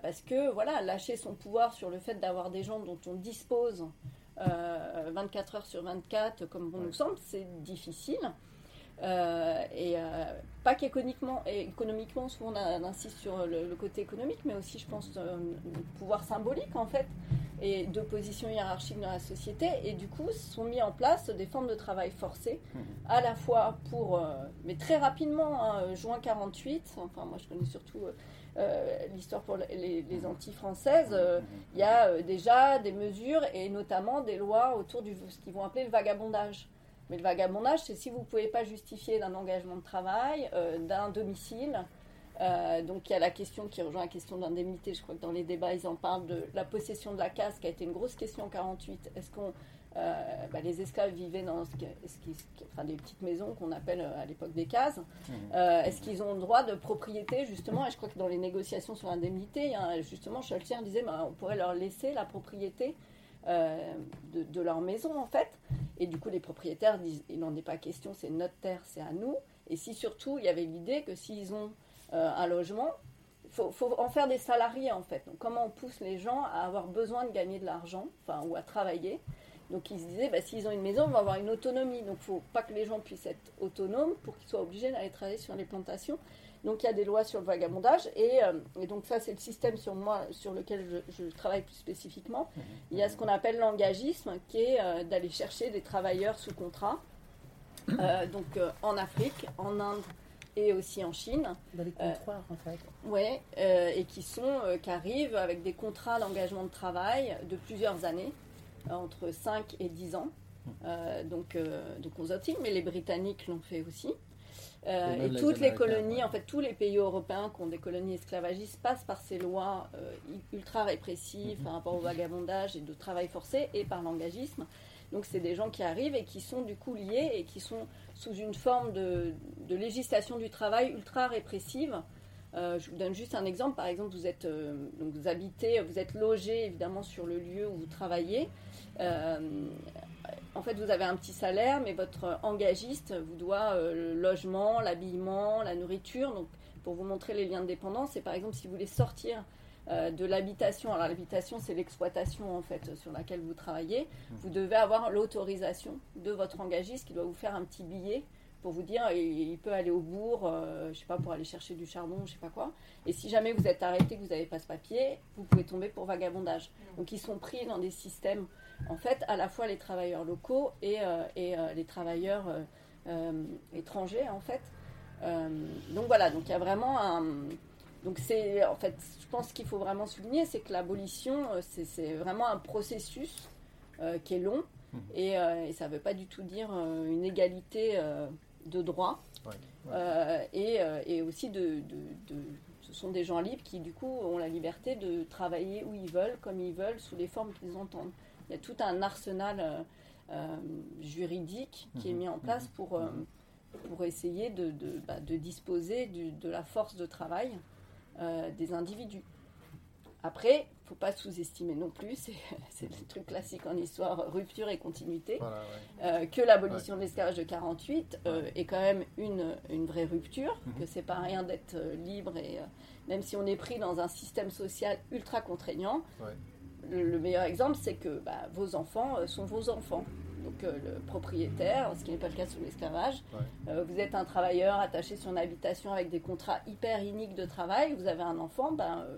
Parce que voilà, lâcher son pouvoir sur le fait d'avoir des gens dont on dispose euh, 24 heures sur 24, comme bon nous semble, c'est difficile. Euh, et euh, pas qu'économiquement, économiquement, souvent on, insiste sur le, côté économique, mais aussi, je pense, euh, pouvoir symbolique en fait, et de position hiérarchique dans la société. Et du coup, sont mis en place des formes de travail forcé, à la fois pour, mais très rapidement, hein, juin 48, enfin moi je connais surtout l'histoire pour les, les Antilles françaises, euh, il y a déjà des mesures et notamment des lois autour de ce qu'ils vont appeler le vagabondage. Mais le vagabondage, c'est si vous ne pouvez pas justifier d'un engagement de travail, euh, d'un domicile. Euh, donc il y a la question qui rejoint la question d'indemnité. Je crois que dans les débats, ils en parlent de la possession de la case, qui a été une grosse question en 48. Est-ce qu'on euh, bah, les esclaves vivaient dans ce qui, ce qui, enfin, des petites maisons qu'on appelle euh, à l'époque des cases. Euh, Est-ce qu'ils ont le droit de propriété, justement? Et je crois que dans les négociations sur l'indemnité, hein, justement, Scholtier disait bah, on pourrait leur laisser la propriété de, de, leur maison, en fait. Et du coup, les propriétaires disent il n'en est pas question, c'est notre terre, c'est à nous. Et si surtout, il y avait l'idée que s'ils ont euh, un logement, il faut, en faire des salariés, en fait. Donc, comment on pousse les gens à avoir besoin de gagner de l'argent, enfin, ou à travailler? Donc ils se disaient, bah, s'ils ont une maison, on va avoir une autonomie. Donc il ne faut pas que les gens puissent être autonomes pour qu'ils soient obligés d'aller travailler sur les plantations. Donc il y a des lois sur le vagabondage. Et, euh, et donc ça, c'est le système sur moi sur lequel je, je travaille plus spécifiquement. Mmh. Il y a ce qu'on appelle l'engagisme, qui est euh, d'aller chercher des travailleurs sous contrat. Euh, donc en Afrique, en Inde et aussi en Chine. Dans les comptoirs, en fait. Oui, et qui, sont, qui arrivent avec des contrats d'engagement de travail de plusieurs années entre 5 et 10 ans. Euh, donc, euh, donc aux Antilles, mais les Britanniques l'ont fait aussi. Euh, et, et toutes les, les colonies, ouais. en fait, tous les pays européens qui ont des colonies esclavagistes passent par ces lois euh, ultra répressives mm -hmm. par rapport au vagabondage et de travail forcé et par l'engagisme. Donc, c'est des gens qui arrivent et qui sont du coup liés et qui sont sous une forme de, de législation du travail ultra répressive. Euh, je vous donne juste un exemple. Par exemple, vous êtes, euh, donc vous habitez, vous êtes logé évidemment sur le lieu où vous travaillez. Euh, en fait, vous avez un petit salaire, mais votre engagiste vous doit le logement, l'habillement, la nourriture. Donc, pour vous montrer les liens de dépendance, c'est par exemple si vous voulez sortir de l'habitation. Alors, l'habitation, c'est l'exploitation en fait sur laquelle vous travaillez. Vous devez avoir l'autorisation de votre engagiste qui doit vous faire un petit billet pour vous dire il, peut aller au bourg, je sais pas, pour aller chercher du charbon, je sais pas quoi. Et si jamais vous êtes arrêté, que vous n'avez pas ce papier, vous pouvez tomber pour vagabondage. Donc ils sont pris dans des systèmes, en fait, à la fois les travailleurs locaux et, et les travailleurs étrangers, en fait. donc voilà, donc il y a vraiment un donc c'est en fait, je pense qu'il faut vraiment souligner, c'est que l'abolition, euh, c'est vraiment un processus euh, qui est long mmh. euh, et, ça ne veut pas du tout dire une égalité de droits et, aussi de, ce sont des gens libres qui du coup ont la liberté de travailler où ils veulent, comme ils veulent, sous les formes qu'ils entendent. Il y a tout un arsenal juridique qui est mmh. mis en place mmh. pour pour essayer de, bah, disposer de la force de travail euh, des individus. Après, il ne faut pas sous-estimer non plus, c'est le truc classique en histoire, rupture et continuité, euh, que l'abolition de l'esclavage de 48 euh, est quand même une, une vraie rupture, que mhm. que c'est pas rien d'être libre, et même si on est pris dans un système social ultra contraignant, le, meilleur exemple, c'est que bah, vos enfants sont vos enfants. Donc euh, le propriétaire, ce qui n'est pas le cas sous l'esclavage. Euh, vous êtes un travailleur attaché sur une habitation avec des contrats hyper iniques de travail, vous avez un enfant, ben, euh,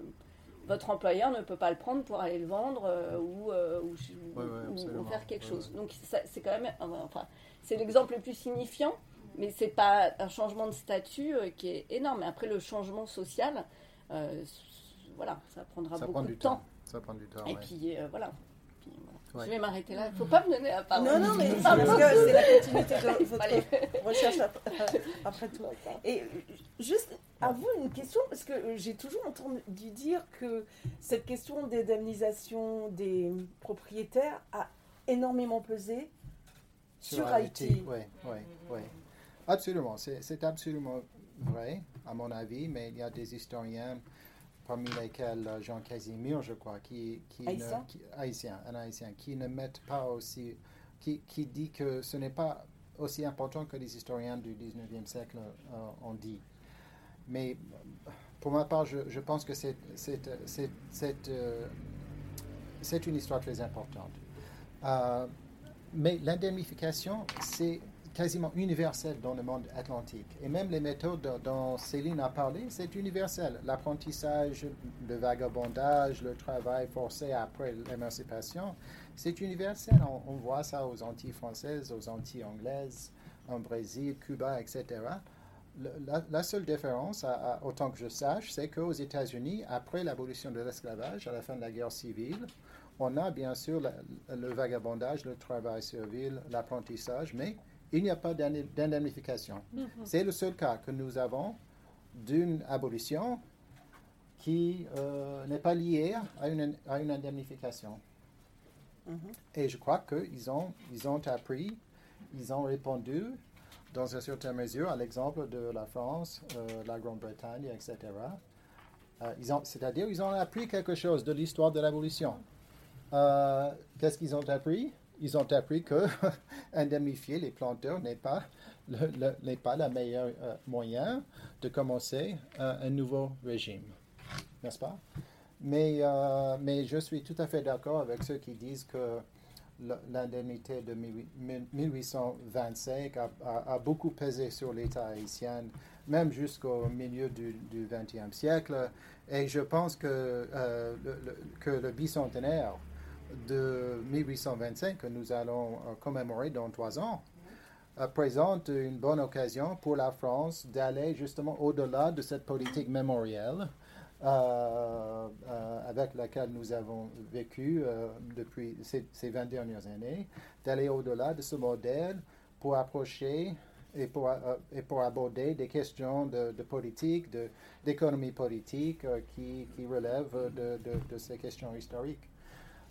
votre employeur ne peut pas le prendre pour aller le vendre ou, ou, faire quelque chose. Donc c'est quand même, enfin, c'est l'exemple le plus signifiant, mais c'est pas un changement de statut qui est énorme. Après le changement social, voilà, ça prendra beaucoup de temps. Ça prend du temps. Et puis voilà. Je vais m'arrêter là. Il ne faut pas me donner la parole. Non, non, mais parce que c'est la continuité de votre recherche après tout. Et juste à vous une question, parce que j'ai toujours entendu dire que cette question d'indemnisation des propriétaires a énormément pesé sur, Haïti. Oui, oui, oui. Absolument. C'est absolument vrai, à mon avis, mais il y a des historiens parmi lesquels euh, Jean Casimir, je crois, qui, qui haïtien? Ne, qui, haïtien, un haïtien, qui ne met pas aussi, qui, qui dit que ce n'est pas aussi important que les historiens du 19e siècle euh, ont dit. Mais pour ma part, je, je pense que c'est euh, c'est une histoire très importante. Euh, mais l'indemnification, c'est quasiment universel dans le monde atlantique. Et même les méthodes dont Céline a parlé, c'est universel. L'apprentissage, le vagabondage, le travail forcé après l'émancipation, c'est universel. On, voit ça aux Antilles françaises, aux Antilles anglaises, en Brésil, Cuba, etc. la, seule différence, autant que je sache, c'est qu'aux États-Unis, après l'abolition de l'esclavage, à la fin de la guerre civile, on a bien sûr le vagabondage, le travail servile, l'apprentissage, mais il n'y a pas d'indemnification. Mhm. C'est le seul cas que nous avons d'une abolition qui euh, n'est pas liée à une, à une indemnification. Mhm. Et je crois qu'ils ont, ils ont appris, ils ont répondu dans une certaine mesure à l'exemple de la France, euh, la Grande-Bretagne, etc. Euh, c'est-à-dire ils ont appris quelque chose de l'histoire de l'abolition. Qu'est-ce qu'ils ont appris? Ils ont appris que indemnifier les planteurs n'est pas le, pas le meilleur euh, moyen de commencer euh, un nouveau régime, n'est-ce pas? Mais, euh, mais je suis tout à fait d'accord avec ceux qui disent que l'indemnité de 1825 a, beaucoup pesé sur l'État haïtien, même jusqu'au milieu du XXe siècle. Et je pense que, que le bicentenaire de 1825 que nous allons euh, commémorer dans trois ans euh, présente une bonne occasion pour la France d'aller justement au-delà de cette politique mémorielle euh, avec laquelle nous avons vécu depuis ces, ces, 20 dernières années, d'aller au-delà de ce modèle pour approcher et pour, et pour aborder des questions de, politique, d'économie politique qui, qui relèvent de, de ces questions historiques.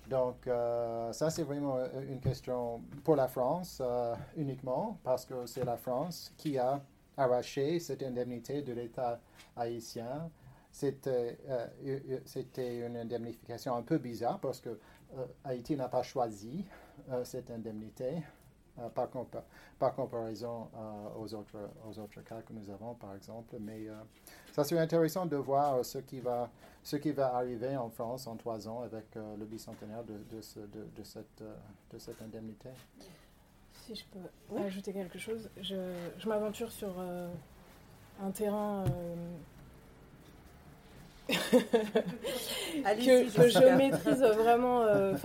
Donc, euh, ça, c'est vraiment euh, une question pour la France euh, uniquement, parce que c'est la France qui a arraché cette indemnité de l'État haïtien. C'était une indemnification un peu bizarre parce que Haïti n'a pas choisi cette indemnité. Euh, par, par, comparaison euh, aux, autres, aux autres cas que nous avons, par exemple. Mais euh, ça serait intéressant de voir ce qui, va, ce qui va arriver en France en trois ans avec le bicentenaire de, de, ce, de, cette, de cette indemnité. Si je peux ajouter quelque chose, je, je m'aventure sur un terrain que, je maîtrise vraiment euh,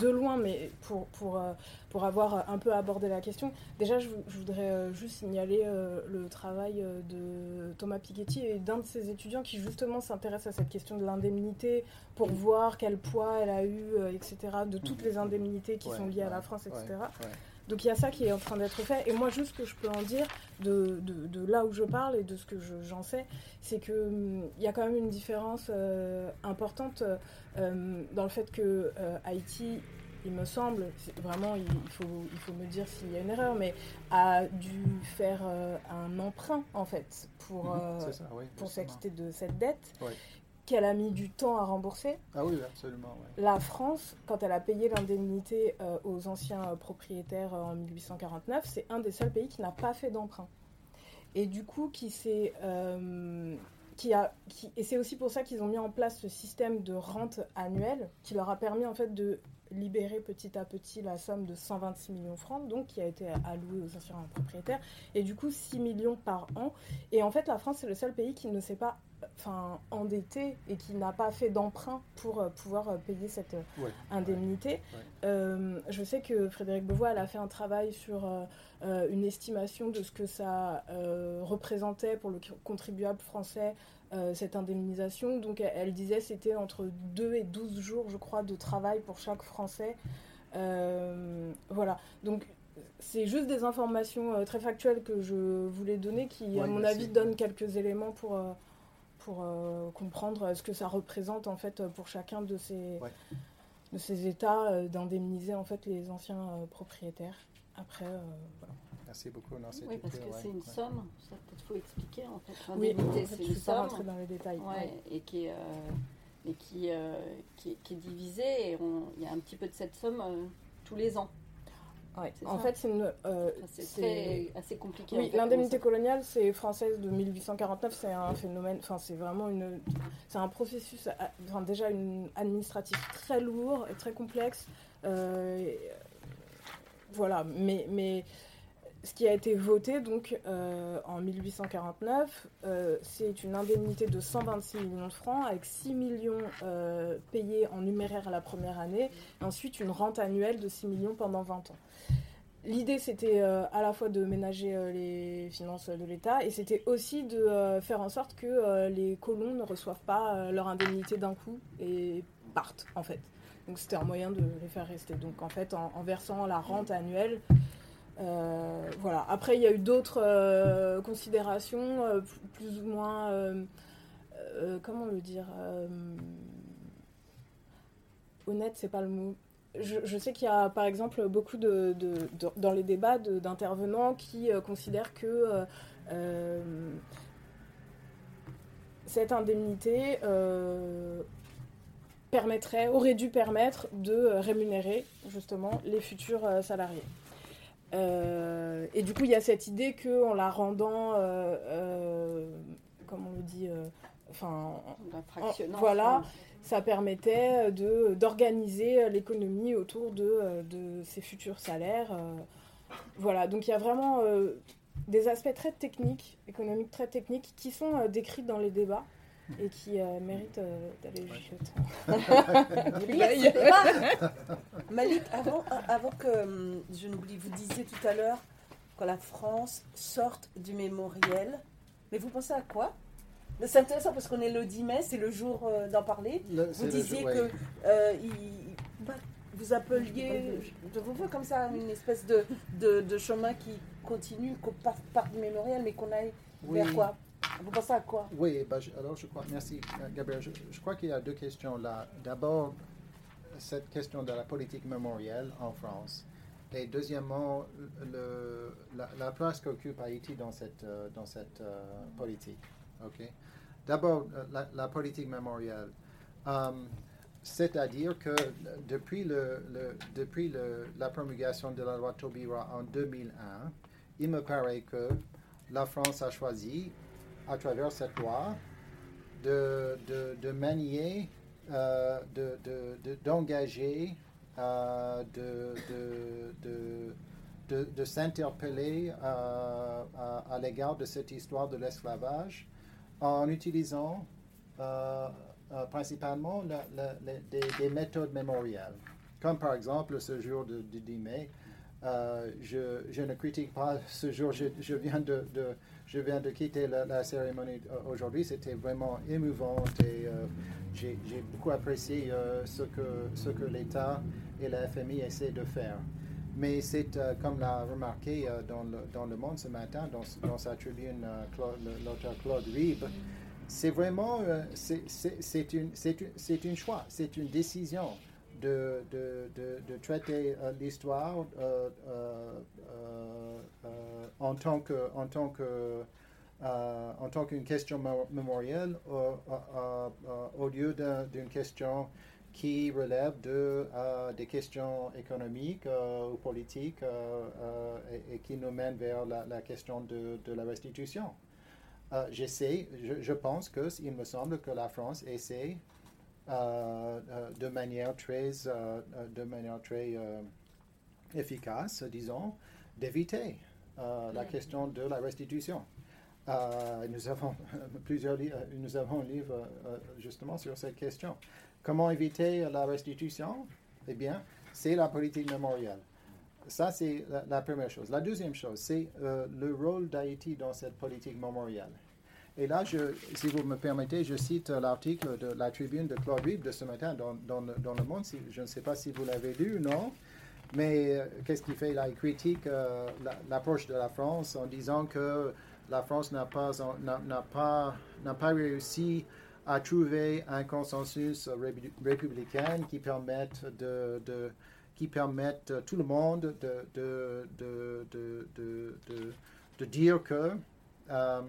de loin, mais pour, pour, euh, pour avoir un peu abordé la question, déjà je, voudrais euh, juste signaler le travail de Thomas Piketty et d'un de ses étudiants qui justement s'intéresse à cette question de l'indemnité pour voir quel poids elle a eu, etc., de toutes les indemnités qui sont liées à la France, etc. Donc il y a ça qui est en train d'être fait. Et moi, juste ce que je peux en dire de, de, là où je parle et de ce que j'en sais, c'est qu'il hum, il y a quand même une différence euh, importante euh, dans le fait que euh, Haïti, il me semble, vraiment, il, faut, il faut me dire s'il y a une erreur, mais a dû faire un emprunt, en fait, pour, mhm, pour s'acquitter de cette dette qu'elle a mis du temps à rembourser. Ah oui, absolument. La France, quand elle a payé l'indemnité euh, aux anciens euh, propriétaires euh, en 1849, c'est un des seuls pays qui n'a pas fait d'emprunt. Et du coup, qui s'est... Qui a, qui, et c'est aussi pour ça qu'ils ont mis en place ce système de rente annuelle qui leur a permis en fait de libérer petit à petit la somme de 126 millions de francs, donc qui a été allouée aux anciens propriétaires, et du coup 6 millions par an. Et en fait, la France, c'est le seul pays qui ne s'est pas enfin, endetté et qui n'a pas fait d'emprunt pour euh, pouvoir euh, payer cette euh, indemnité. je sais que Frédéric Beauvois a fait un travail sur une estimation de ce que ça représentait pour le contribuable français cette indemnisation. Donc elle, disait c'était entre 2 et 12 jours, je crois, de travail pour chaque Français. voilà. Donc c'est juste des informations très factuelles que je voulais donner qui, à mon avis, donnent quelques éléments pour, pour euh, comprendre ce que ça représente en fait pour chacun de ces, de ces États euh, d'indemniser en fait les anciens euh, propriétaires. Après, voilà. Merci beaucoup. Non, oui, parce que c'est une somme, ça peut-être faut expliquer en fait. L'indemnité, c'est une somme. rentrer dans les détails. Et qui est, et qui, qui, qui, est divisée et il y a un petit peu de cette somme tous les ans. En fait, c'est euh, assez compliqué. Oui, l'indemnité coloniale, c'est française de 1849. C'est un phénomène. Enfin, c'est vraiment une. C'est un processus. Enfin, déjà une administratif très lourd et très complexe. Euh, voilà, mais mais ce qui a été voté donc euh, en 1849, euh, c'est une indemnité de 126 millions de francs avec 6 millions euh, payés en numéraire la première année, et ensuite une rente annuelle de 6 millions pendant 20 ans. L'idée, c'était à la fois de ménager les finances de l'État et c'était aussi de faire en sorte que les colons ne reçoivent pas leur indemnité d'un coup et partent, en fait. Donc c'était un moyen de les faire rester. Donc en fait, en versant la rente annuelle, euh, voilà. Après, il y a eu d'autres euh, considérations, euh, plus ou moins, comment le dire, honnête, c'est pas le mot. Je, sais qu'il y a par exemple beaucoup dans les débats d'intervenants qui considèrent que cette indemnité permettrait, aurait dû permettre de rémunérer justement les futurs salariés. Euh, et du coup, il y a cette idée qu'en la rendant, euh, euh, comme on le dit, enfin, voilà, ça permettait de d'organiser l'économie autour de, de ces futurs salaires. voilà, donc il y a vraiment des aspects très techniques, économiques très techniques, qui sont décrits dans les débats et qui euh, mérite euh, d'aller jeter Malik, avant, avant que hum, je n'oublie, vous disiez tout à l'heure que la France sorte du mémoriel. Mais vous pensez à quoi? C'est intéressant parce qu'on est le 10 mai, c'est le jour euh, d'en parler. vous disiez que vous appeliez, je vous vois comme ça, une espèce de, de, chemin qui continue, qu'on part, part, du mémorial, mais qu'on aille vers quoi? Vous pensez à quoi? Oui, bah, alors je crois, merci Gabriel. Je, crois qu'il y a deux questions là. D'abord, cette question de la politique mémorielle en France. Et deuxièmement, la, place qu'occupe Haïti dans cette, euh, dans cette euh, politique. ok? D'abord, la, la, politique mémorielle. Um, c'est-à-dire que depuis, le, depuis la promulgation de la loi Taubira en 2001, il me paraît que la France a choisi à travers cette loi de, de, de manier, euh, d'engager, de, de, de, s'interpeller à, l'égard de cette histoire de l'esclavage en utilisant principalement des, méthodes mémorielles, comme par exemple ce jour de, 10 mai. je, ne critique pas ce jour, je, viens de, je viens de quitter la, cérémonie aujourd'hui, c'était vraiment émouvant et j'ai beaucoup apprécié ce que, ce que l'État et la FMI essaient de faire. Mais c'est, euh, comme l'a remarqué euh, dans, le, Monde ce matin, dans, sa tribune, euh, l'auteur Claude Rib, c'est vraiment, c'est une, une, une, choix, c'est une décision de, de, de, traiter l'histoire en tant que, en tant que en tant qu'une question mémorielle au lieu d'une question qui relèvent de, euh, des questions économiques euh, ou politiques euh, et, qui nous mènent vers la, question de, de, la restitution. J'essaie, je, je, pense que il me semble que la France essaie de manière très, de manière très efficace, disons, d'éviter la question de la restitution. nous avons plusieurs nous avons un livre justement sur cette question. Comment éviter la restitution? Eh bien, c'est la politique mémorielle. Ça, c'est la, première chose. La deuxième chose, c'est euh, le rôle d'Haïti dans cette politique mémorielle. Et là, si vous me permettez, je cite l'article de la tribune de Claude Rib de ce matin dans, le, Monde. je ne sais pas si vous l'avez lu ou non, mais euh, qu'est-ce qu'il fait? Là Il critique euh, l'approche de la France en disant que la France n'a pas, pas, pas réussi à trouver un consensus républicain qui permette de, qui permette tout le monde de, de, de, de dire que euh,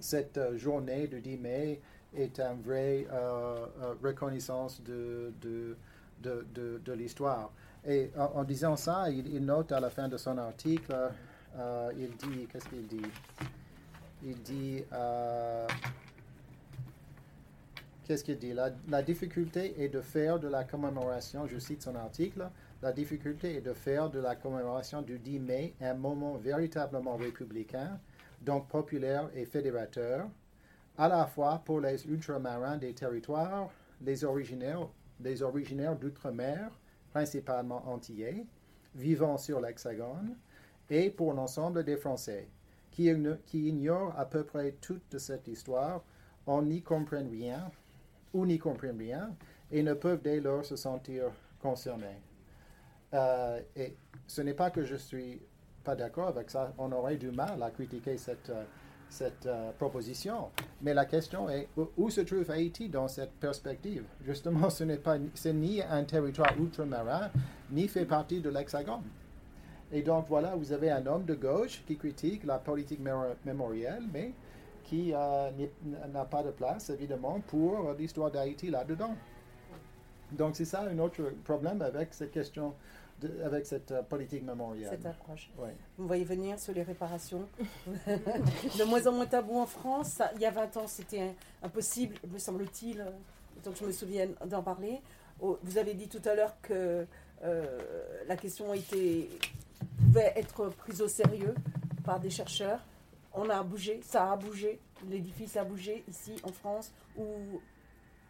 cette journée du 10 mai est une vraie euh, euh, reconnaissance de, de, de l'histoire. Et en, disant ça, il, note à la fin de son article, il dit, qu'est-ce qu'il dit? Il dit, Qu'est-ce qu'il dit? La, difficulté est de faire de la commémoration, je cite son article, la difficulté est de faire de la commémoration du 10 mai un moment véritablement républicain, donc populaire et fédérateur, à la fois pour les ultramarins des territoires, les originaires, originaires d'outre-mer, principalement antillais, vivant sur l'Hexagone, et pour l'ensemble des Français, qui, ignorent à peu près toute cette histoire, on n'y comprennent rien ou n'y comprennent rien et ne peuvent dès lors se sentir concernés. Euh, et ce n'est pas que je suis d'accord avec ça, on aurait du mal à critiquer cette, euh, cette euh, proposition, mais la question est où, se trouve Haïti dans cette perspective? Justement, ce n'est pas, c'est ni un territoire ultramarin, ni fait partie de l'Hexagone. Et donc voilà, vous avez un homme de gauche qui critique la politique mémorielle, mais qui euh, n'a pas de place, évidemment, pour l'histoire d'Haïti là-dedans. Donc, c'est ça un autre problème avec cette question, avec cette euh, politique mémorielle. Cette approche. Vous voyez venir sur les réparations. de moins en moins tabou en France. il y a 20 ans, c'était impossible, me semble-t-il, tant que je me souvienne d'en parler. Oh, vous avez dit tout à l'heure que euh, la question était, pouvait être prise au sérieux par des chercheurs on a bougé, ça a bougé, l'édifice a bougé ici en France ou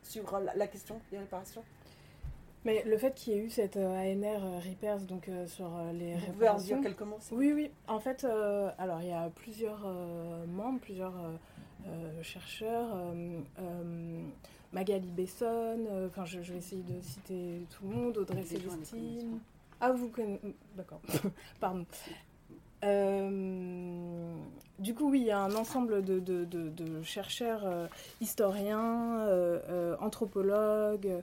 sur la, question des réparations? Mais le fait qu'il y ait eu cette euh, ANR euh, Repairs donc euh, sur les Vous pouvez en dire quelques mots Oui, oui. En fait, alors il y a plusieurs membres, plusieurs chercheurs. Magali Besson, enfin je, vais essayer de citer tout le monde, Audrey Célestine. Ah, vous connaissez. D'accord, pardon. Euh, du coup, oui, il y a un ensemble de, chercheurs, euh, historiens, euh, anthropologues,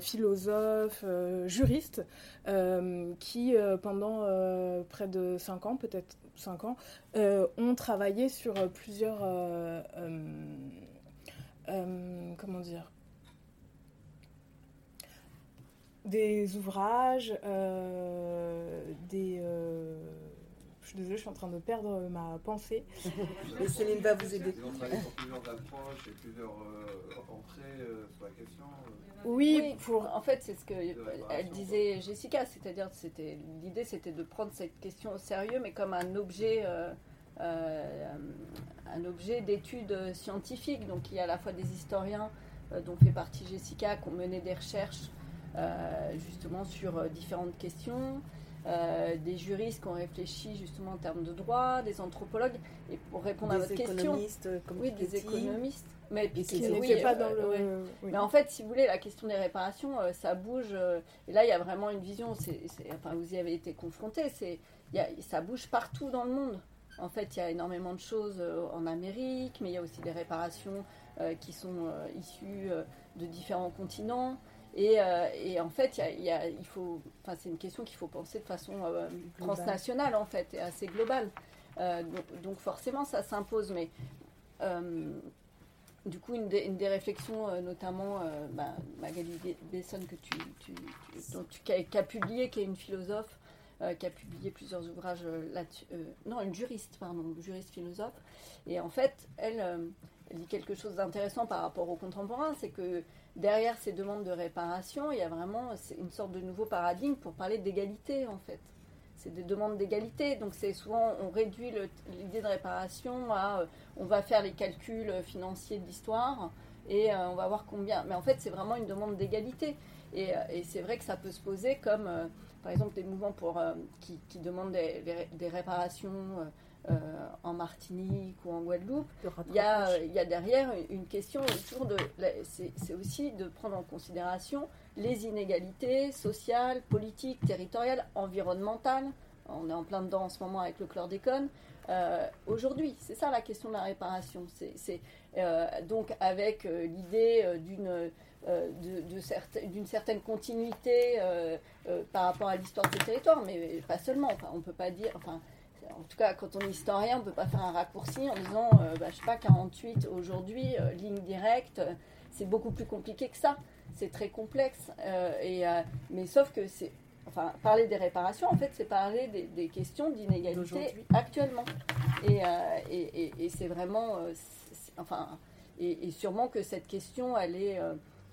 philosophes, juristes, qui, pendant près de 5 ans, peut-être 5 ans, ont travaillé sur plusieurs... comment dire des ouvrages, des Je suis désolée, je suis en train de perdre ma pensée. Mais Céline va vous aider. Ils ont travaillé sur plusieurs approches et plusieurs euh, entrées euh, sur la question. euh. Oui, pour. En fait, c'est ce que elle disait Jessica, c'est-à-dire c'était l'idée, c'était de prendre cette question au sérieux, mais comme un objet, euh, euh, un objet d'étude scientifique. Donc, il y a à la fois des historiens euh, dont fait partie Jessica qui ont mené des recherches euh, justement sur euh, différentes questions. Euh, des juristes qui ont réfléchi justement en termes de droit, des anthropologues, et pour répondre à votre question, économistes euh, comme oui, des économistes, mais Et Qui oui, pas euh, dans le. ouais. oui. mais en fait, si vous voulez, la question des réparations, ça bouge. et là, il y a vraiment une vision. enfin, vous y avez été confronté. C'est, ça bouge partout dans le monde. En fait, il y a énormément de choses en Amérique, mais il y a aussi des réparations qui sont issues de différents continents. Et, euh, et en fait, il, y a- il y a- il faut, c'est une question qu'il faut penser de façon euh, transnationale, en fait, et assez globale. Euh, donc, donc forcément, ça s'impose. Mais du coup, une des, une des réflexions, notamment bah, Magali Be- Besson, que tu, tu, tu- dont tu- qui, a, qui a publié, qui est une philosophe, qui a publié plusieurs ouvrages là-dessus. non, une juriste, pardon, juriste philosophe. Et en fait, elle, elle dit quelque chose d'intéressant par rapport aux contemporains, c'est que derrière ces demandes de réparation, il y a vraiment une sorte de nouveau paradigme pour parler d'égalité, en fait. C'est des demandes d'égalité, donc c'est souvent on réduit l'idée de réparation à euh, on va faire les calculs euh, financiers de l'histoire et euh, on va voir combien. Mais en fait, c'est vraiment une demande d'égalité. Et, c'est vrai que ça peut se poser comme, par exemple, des mouvements pour, qui, qui demandent des, réparations en Martinique ou en Guadeloupe. Il y, a, rattrapage. euh, il y a derrière une question autour de. C'est aussi de prendre en considération les inégalités sociales, politiques, territoriales, environnementales. On est en plein dedans en ce moment avec le chlordécone. Euh, Aujourd'hui, c'est ça la question de la réparation. C'est euh, donc avec euh, l'idée euh, d'une euh, de, de certes- d'une certaine continuité euh, euh, par rapport à l'histoire de ces territoires, mais pas seulement. Enfin, on peut pas dire. Enfin, en tout cas, quand on est historien, on ne peut pas faire un raccourci en disant, euh, bah, je sais pas, 48 aujourd'hui, euh, ligne directe, euh, c'est beaucoup plus compliqué que ça. C'est très complexe. euh, et, mais sauf que c'est. Enfin, parler des réparations, en fait, c'est parler des, des questions d'inégalité actuellement. Et, et, et- et c'est vraiment. enfin, et, sûrement que cette question, elle est.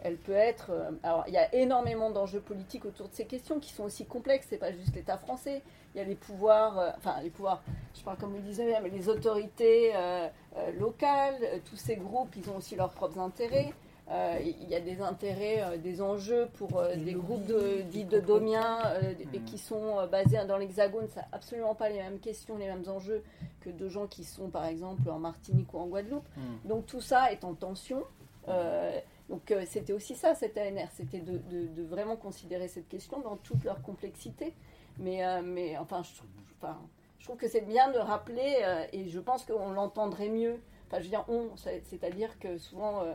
elle peut être. alors, il y a énormément d'enjeux politiques autour de ces questions qui sont aussi complexes. C'est pas juste l'État français. Il y a les pouvoirs, euh, enfin les pouvoirs, je parle comme vous le disiez, mais les autorités euh, euh, locales, euh, tous ces groupes, ils ont aussi leurs propres intérêts. Euh, Il y a des intérêts, euh, des enjeux pour euh, Des groupes de, dits de domiens euh, et Mhm. qui sont euh, basés dans l'Hexagone. Ça n'a absolument pas les mêmes questions, les mêmes enjeux que de gens qui sont par exemple en Martinique ou en Guadeloupe. Hmm. Donc tout ça est en tension. Euh, donc euh, c'était aussi ça, cette ANR, c'était de, de- de vraiment considérer cette question dans toute leur complexité. Mais, euh, mais enfin, je, trouve- enfin, je trouve que c'est bien de rappeler, euh, et je pense qu'on l'entendrait mieux. Enfin, je veux dire, on, c'est- c'est-à-dire que souvent, euh,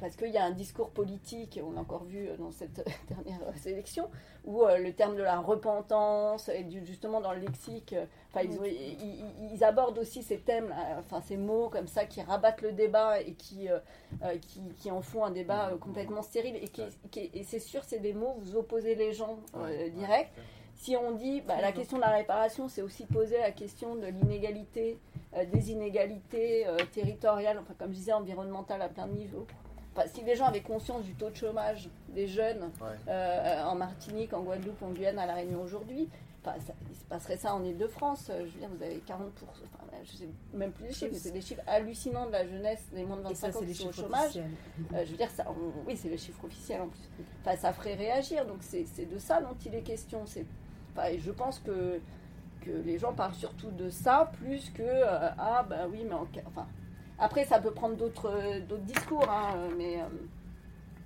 parce qu'il y a un discours politique, on l'a encore vu dans cette dernière sélection, où euh, le terme de la repentance est du- justement dans le lexique. Enfin, ils, ils- abordent aussi ces thèmes, enfin ces mots comme ça qui rabattent le débat et qui, qui, qui en font un débat complètement stérile. Et, qui, qui- et c'est sûr, c'est des mots, vous opposez les gens euh, direct. Si on dit bah, la question de la réparation, c'est aussi poser la question de l'inégalité, euh, des inégalités euh, territoriales, enfin comme je disais, environnementales à plein de niveaux. Enfin, si les gens avaient conscience du taux de chômage des jeunes Ouais. euh, en Martinique, en Guadeloupe, en Guyane, à La Réunion aujourd'hui, enfin, ça- il se passerait ça en Ile-de-France. Je veux dire, vous avez 40%, enfin, je sais même plus les chiffres, mais c'est des chiffres hallucinants de la jeunesse des moins de Et ça, 25 ans c'est qui sont au chômage. Euh, je veux dire, ça, on- oui, c'est les chiffres officiels en plus. Enfin, ça ferait réagir. Donc, c'est c'est de ça dont il est question. C'est, et je pense que, que les gens parlent surtout de ça plus que euh, ah, bah oui, mais enfin. Après, ça peut prendre d'autres d'autres discours, hein, mais, euh,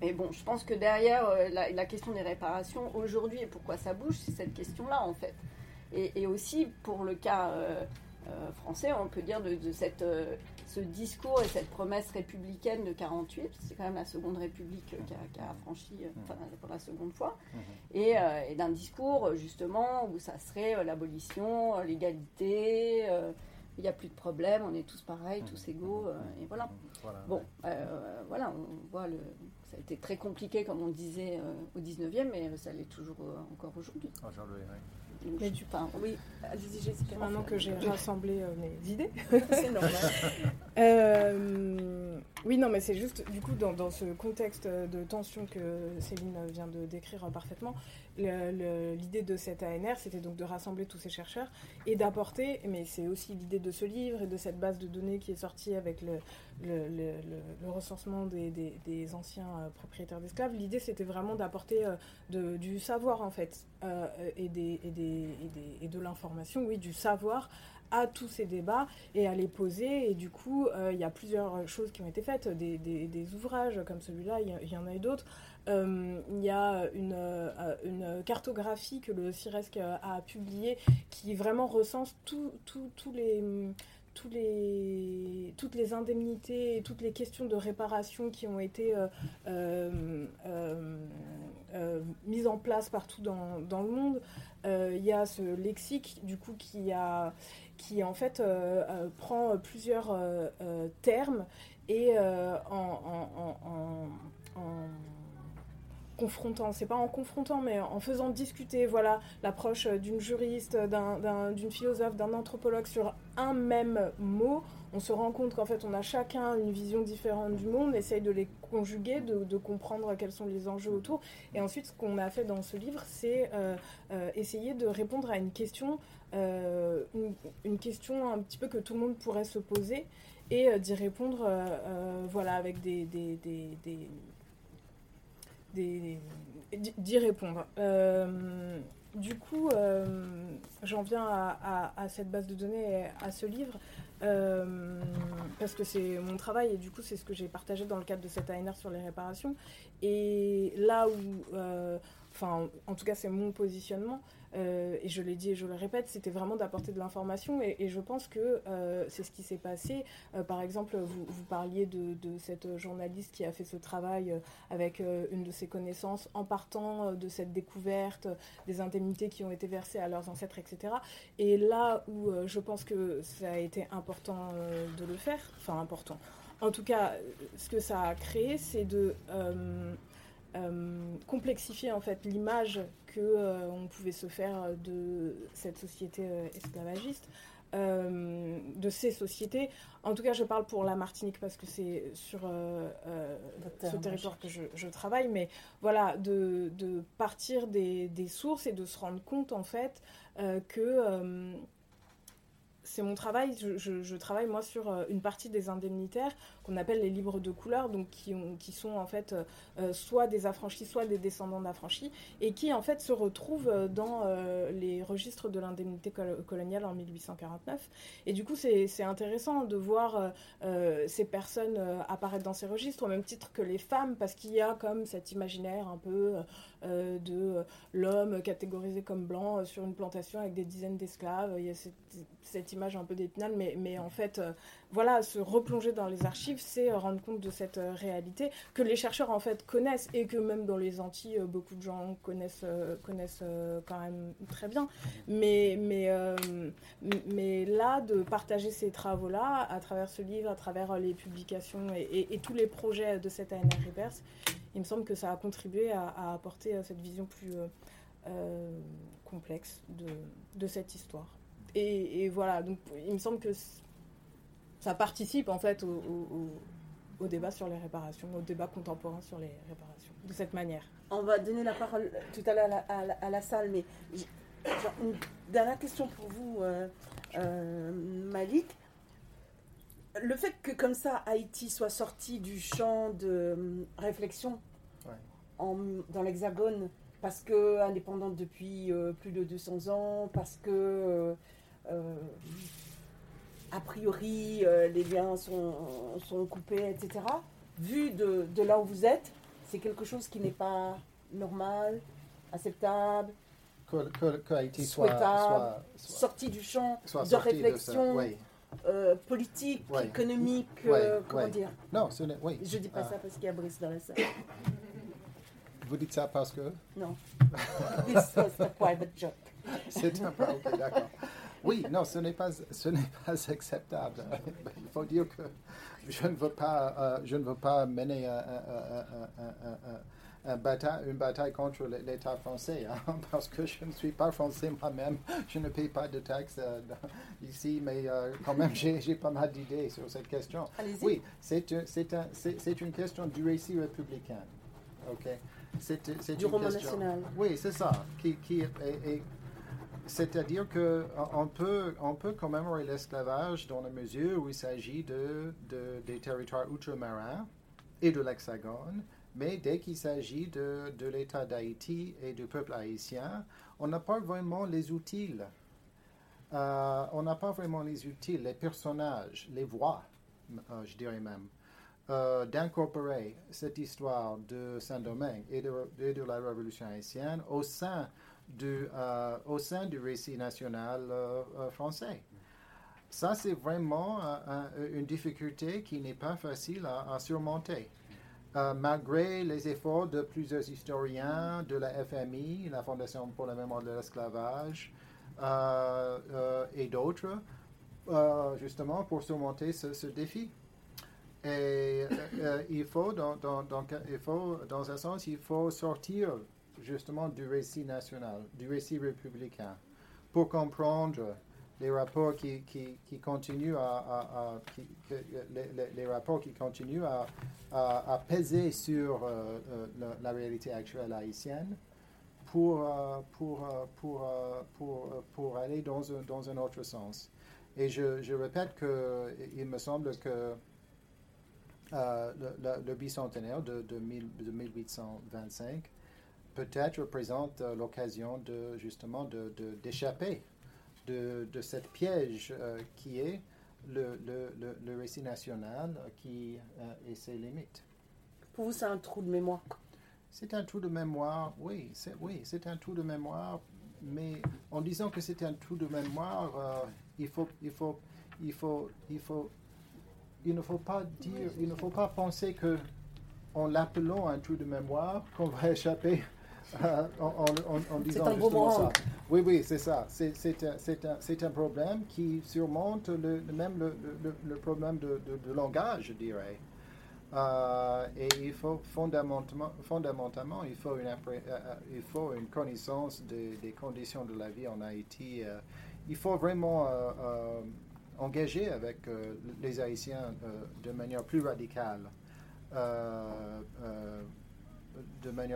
mais bon, je pense que derrière euh, la, question des réparations aujourd'hui et pourquoi ça bouge, c'est cette question-là en fait. Et, aussi pour le cas euh, euh, français, on peut dire de, de cette, euh, ce discours et cette promesse républicaine de 48, parce que c'est quand même la seconde république qui a, qui a franchi euh, enfin, pour la seconde fois, et, euh, et d'un discours justement où ça serait euh, l'abolition, l'égalité, il n'y a plus de problème, on est tous pareils, tous égaux, euh, et voilà. Voilà. Bon, euh, voilà, on voit le. Ça a été très compliqué, comme on disait euh, au 19e, mais ça l'est toujours encore aujourd'hui. Mais du pain. Oui, allez-y, Jessica. Maintenant que j'ai rassemblé euh, mes idées. C'est normal. Euh, oui, non, mais c'est juste, du coup, dans, dans ce contexte de tension que Céline vient de décrire parfaitement, l'idée de cette ANR, c'était donc de rassembler tous ces chercheurs et d'apporter, mais c'est aussi l'idée de ce livre et de cette base de données qui est sortie avec le, recensement des, anciens euh, propriétaires d'esclaves. L'idée, c'était vraiment d'apporter euh, du savoir, en fait, euh, et, de l'information, oui, du savoir à tous ces débats et à les poser. Et du coup, il y a plusieurs choses qui ont été faites, des, ouvrages comme celui-là, il y, y en a eu d'autres. Euh, Il y a une, euh, une cartographie que le CIRESC a publiée qui vraiment recense tout- tout- tous les tous les, toutes les indemnités et toutes les questions de réparation qui ont été euh, mises en place partout dans, dans le monde. Il y a ce lexique du coup qui, a, qui en fait prend plusieurs termes et en confrontant, c'est pas en confrontant, mais en faisant discuter, voilà, l'approche d'une juriste, d'un- d'une philosophe, d'un anthropologue sur un même mot, on se rend compte qu'en fait on a chacun une vision différente du monde, on essaye de les conjuguer, de, comprendre quels sont les enjeux autour. Et ensuite, ce qu'on a fait dans ce livre, c'est euh, euh, essayer de répondre à une question, euh, une, question un petit peu que tout le monde pourrait se poser et euh, d'y répondre, euh, euh, voilà, avec des- d'y- répondre. Euh, du coup, euh, j'en viens à, cette base de données, à ce livre, euh, parce que c'est mon travail et du coup, c'est ce que j'ai partagé dans le cadre de cette ANR sur les réparations. Et là où, enfin, en tout cas, c'est mon positionnement. euh, et je l'ai dit et je le répète, c'était vraiment d'apporter de l'information et, je pense que euh, c'est ce qui s'est passé. Euh, par exemple, vous, parliez de, cette journaliste qui a fait ce travail avec une de ses connaissances en partant de cette découverte des indemnités qui ont été versées à leurs ancêtres, etc. Et là où je pense que ça a été important de le faire, enfin important, en tout cas, ce que ça a créé, c'est de euh, complexifier en fait l'image que euh, on pouvait se faire de cette société euh, esclavagiste, de ces sociétés. En tout cas, je parle pour la Martinique parce que c'est sur ce territoire que je, je travaille, mais voilà, de, de partir des, des sources et de se rendre compte en fait que c'est mon travail. Je, travaille moi sur euh, une partie des indemnitaires qu'on appelle les libres de couleur, donc qui, ont- qui sont en fait euh, euh, soit des affranchis, soit des descendants d'affranchis, et qui en fait se retrouvent dans les registres de l'indemnité col- coloniale en 1849. Et du coup, c'est intéressant de voir ces personnes apparaître dans ces registres au même titre que les femmes, parce qu'il y a comme cet imaginaire un peu euh, de euh, l'homme catégorisé comme blanc euh, sur une plantation avec des dizaines d'esclaves. Il y a cette, image un peu d'Épinal, mais, mais en fait, voilà, se replonger dans les archives, c'est euh, rendre compte de cette euh, réalité que les chercheurs en fait connaissent et que même dans les Antilles, euh, beaucoup de gens connaissent, connaissent quand même très bien. Mais, mais, mais là, de partager ces travaux-là à travers ce livre, à travers les publications et, tous les projets de cette ANR Reverse, il me semble que ça a contribué à, apporter cette vision plus complexe de, de cette histoire. Et, voilà, donc il me semble que ça participe en fait au, au- au- au débat sur les réparations, au débat contemporain sur les réparations, de cette manière. On va donner la parole tout à l'heure à la, à la- à la salle, mais genre, une dernière question pour vous, euh, euh, Malik. Le fait que comme ça Haïti soit sorti du champ de euh, réflexion Ouais. en- dans l'Hexagone, parce que indépendante depuis euh, plus de 200 ans, parce que euh, euh, a priori euh, les liens sont, sont coupés, etc. Vu de, de là où vous êtes, c'est quelque chose qui n'est pas normal, acceptable, Que, que, que Haïti Souhaitable, soit, soit, sorti du champ soit de réflexion ça. Oui. euh, politique, Ouais. économique, Ouais, euh, comment ouais. dire? Non, ce n'est. Oui. Je dis pas Ah, ça parce qu'il y a Brice dans la salle. Vous dites ça parce que? Non. This was a private joke. c'est un peu. ok, d'accord. Oui, non, ce n'est pas, ce n'est pas acceptable. Il faut dire que je ne veux pas, euh, je ne veux pas mener un, un- un- un- un- une bataille contre l'État français, hein, parce que je ne suis pas français moi-même, je ne paye pas de taxes euh, ici, mais euh, quand même j'ai pas mal d'idées sur cette question. Oui, c'est une question du récit républicain. ok? C'est du roman national. Oui, c'est ça. Qui, qui c'est-à-dire qu'on peut, on peut commémorer l'esclavage dans la mesure où il s'agit de, de, des territoires outre-marins et de l'Hexagone, mais dès qu'il s'agit de, de l'État d'Haïti et du peuple haïtien, on n'a pas vraiment les outils. Euh, on n'a pas vraiment les outils, les personnages, les voix, euh, je dirais même, euh, d'incorporer cette histoire de Saint-Domingue et de, de, la Révolution haïtienne au sein du, au sein du récit national français. Ça, c'est vraiment une difficulté qui n'est pas facile à surmonter. Euh, malgré les efforts de plusieurs historiens de la FMI, la Fondation pour la mémoire de l'esclavage, euh, euh, et d'autres, justement pour surmonter ce, défi. Et il, faut dans, il faut, dans un sens, il faut sortir justement du récit national, du récit républicain, pour comprendre les rapports qui, qui, qui continuent à, les, rapports qui continuent à, à, peser sur euh, euh, la, réalité actuelle haïtienne pour, euh, pour, pour, pour, pour, aller dans un, dans un autre sens. Et je, je répète qu'il me semble que le, le, bicentenaire de, de, 1825 peut-être représente l'occasion de justement d'échapper de, de, cette piège qui est le, le, le, récit national qui euh, et ses limites. Pour vous, c'est un trou de mémoire C'est un trou de mémoire, oui, c'est, oui, c'est un trou de mémoire, mais en disant que c'est un trou de mémoire, euh, il, faut, il, faut, il, faut, il, faut, il ne faut pas dire, il ne faut pas penser que en l'appelant un trou de mémoire, qu'on va échapper euh, en, disant un justement ça. Oui, oui, c'est ça. C'est un, un, problème qui surmonte le, même le, le, problème de, de, langage, je dirais. Euh, et il faut fondamentalement, fondamentalement il, faut une, euh, il faut une connaissance des, conditions de la vie en Haïti. il faut vraiment engager avec les Haïtiens de manière plus radicale, de manière